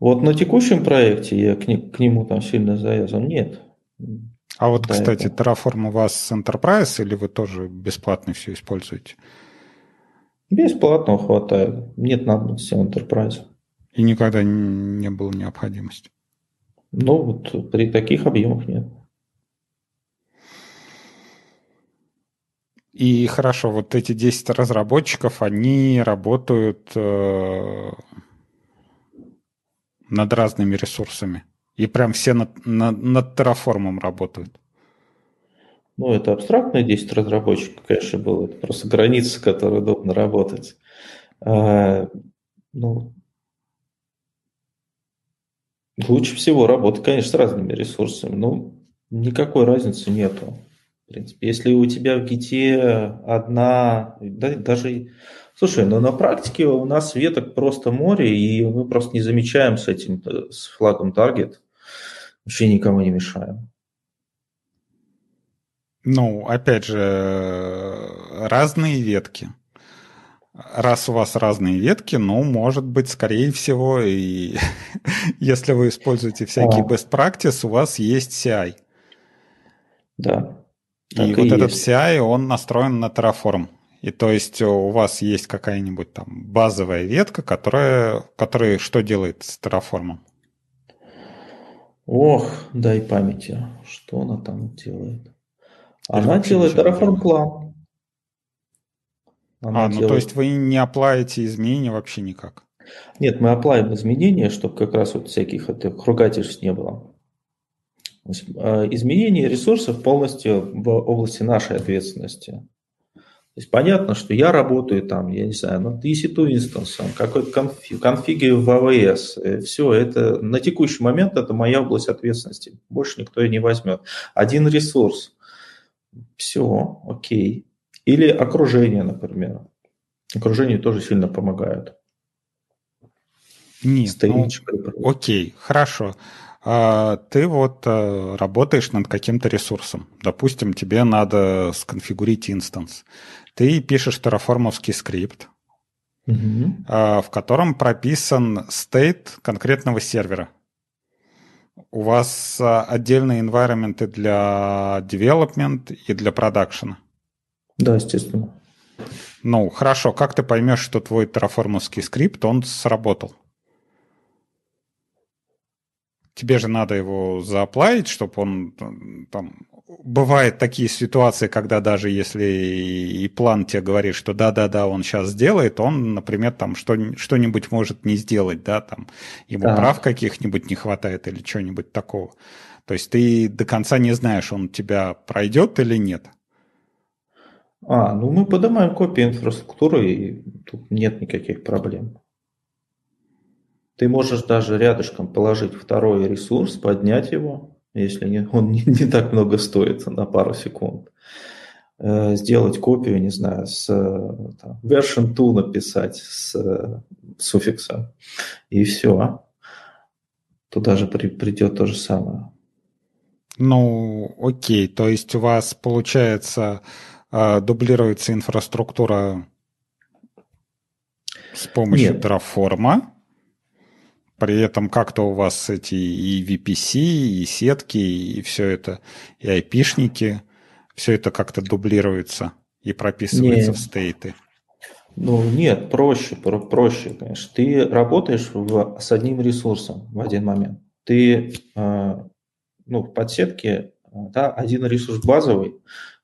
S3: Вот на текущем проекте я к, не, к нему там сильно завязан. Нет.
S1: А вот, да, кстати, это... Terraform у вас Enterprise или вы тоже бесплатно все используете?
S3: Бесплатно хватает. Нет надобности Enterprise.
S1: И никогда не было необходимости?
S3: Ну, вот при таких объемах нет.
S1: И хорошо, вот эти 10 разработчиков, они работают э, над разными ресурсами. И прям все над, над, над Terraform работают.
S3: Ну, это абстрактно 10 разработчиков, конечно, было. Это просто граница, которой удобно работать. А, ну, лучше всего работать, конечно, с разными ресурсами. Ну, никакой разницы нету. В принципе, если у тебя в гите одна, да, даже, слушай, ну, на практике у нас веток просто море, и мы просто не замечаем с этим, с флагом таргет, вообще никому не мешаем.
S1: Ну, опять же, разные ветки. Раз у вас разные ветки, ну, может быть, скорее всего, и если вы используете всякие best practice, у вас есть CI.
S3: Да.
S1: И вот и этот есть. CI, он настроен на Terraform. И то есть у вас есть какая-нибудь там базовая ветка, которая, которая что делает с Terraform?
S3: Ох, дай памяти, что она там делает. Она делает Terraform план.
S1: Она а, ну делает... то есть вы не оплаете изменения вообще никак?
S3: Нет, мы оплаем изменения, чтобы как раз вот всяких этих ругательств не было. А, изменение ресурсов полностью в области нашей ответственности. То есть понятно, что я работаю там, я не знаю, над EC2 инстансом, какой-то конфиг, конфиги в AWS. Э, Все, это на текущий момент это моя область ответственности. Больше никто и не возьмет. Один ресурс. Все, окей. Или окружение, например. Окружение тоже сильно помогает.
S1: Нет, ну, окей, хорошо. А ты вот а, работаешь над каким-то ресурсом. Допустим, тебе надо сконфигурить instance. Ты пишешь терраформовский скрипт, угу. а, в котором прописан state конкретного сервера. У вас а, отдельные environment для development и для продакшена?
S3: Да, естественно.
S1: Ну, хорошо. Как ты поймешь, что твой терраформовский скрипт, он сработал? тебе же надо его зааплавить, чтобы он там... Бывают такие ситуации, когда даже если и план тебе говорит, что да-да-да, он сейчас сделает, он, например, там что, что-нибудь может не сделать, да, там ему так. прав каких-нибудь не хватает или чего-нибудь такого. То есть ты до конца не знаешь, он тебя пройдет или нет.
S3: А, ну мы поднимаем копии инфраструктуры, и тут нет никаких проблем. Ты можешь даже рядышком положить второй ресурс, поднять его, если не, он не, не так много стоит на пару секунд. Э, сделать копию, не знаю, с там, version 2 написать с э, суффикса, и все. Туда же при, придет то же самое.
S1: Ну, окей, то есть у вас получается э, дублируется инфраструктура с помощью Нет. Terraform, при этом как-то у вас эти и VPC, и сетки, и все это, и айпишники, все это как-то дублируется и прописывается нет. в стейты.
S3: Ну, нет, проще, про проще, конечно. Ты работаешь в, с одним ресурсом в один момент. Ты, э, ну, в подсетке, да, один ресурс базовый,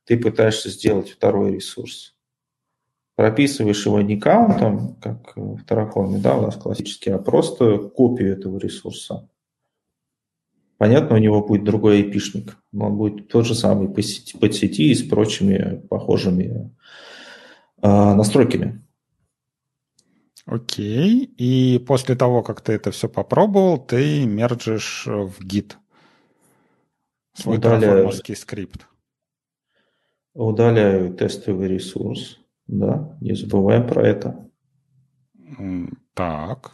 S3: ты пытаешься сделать второй ресурс прописываешь его не каунтом, как в Terraform, да, у нас классический, а просто копию этого ресурса. Понятно, у него будет другой IP-шник, но он будет тот же самый по сети, по сети и с прочими похожими э, настройками.
S1: Окей. И после того, как ты это все попробовал, ты мерджишь в Git свой удаляю, скрипт.
S3: Удаляю тестовый ресурс да, не забываем про это.
S1: Так.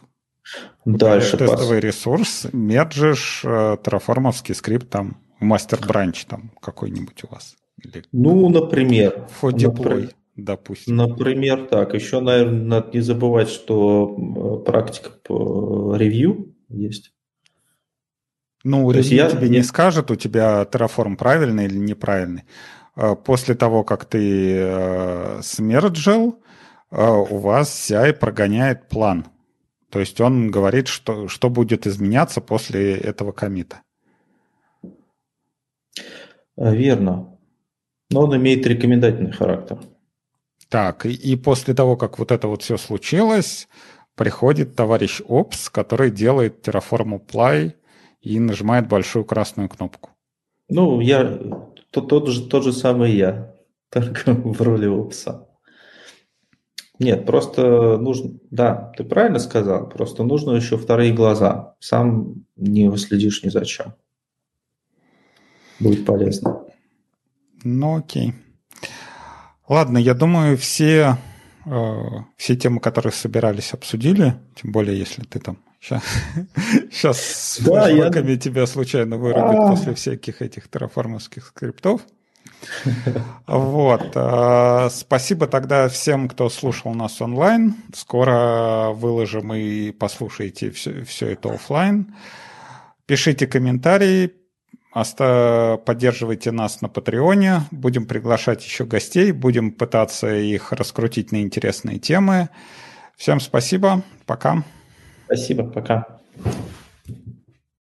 S3: Дальше.
S1: Тестовый ресурс, мерджишь э, терраформовский скрипт там, мастер бранч там какой-нибудь у вас.
S3: Или... Ну, например.
S1: Deploy, допустим.
S3: Например, так. Еще, наверное, надо не забывать, что э, практика по ревью есть.
S1: Ну, ревью я тебе не скажет, у тебя Terraform правильный или неправильный. Э, после того, как ты э, смерджил, э, у вас CI прогоняет план. То есть он говорит, что, что будет изменяться после этого комита.
S3: Верно. Но он имеет рекомендательный характер.
S1: Так, и, и после того, как вот это вот все случилось, приходит товарищ Опс, который делает Terraform Apply и нажимает большую красную кнопку.
S3: Ну, я тот, тот, же, тот же самый я, только в роли Опса. Нет, просто нужно, да, ты правильно сказал, просто нужно еще вторые глаза. Сам не выследишь ни за чем. Будет полезно.
S1: Ну, окей. Ладно, я думаю, все, все темы, которые собирались, обсудили. Тем более, если ты там сейчас, сейчас с да, я... тебя случайно вырубит а. после всяких этих терраформовских скриптов. Вот. Э, спасибо тогда всем, кто слушал нас онлайн. Скоро выложим и послушаете все, все это офлайн. Пишите комментарии, Поддерживайте нас на Патреоне. Будем приглашать еще гостей. Будем пытаться их раскрутить на интересные темы. Всем спасибо. Пока.
S3: Спасибо. Пока.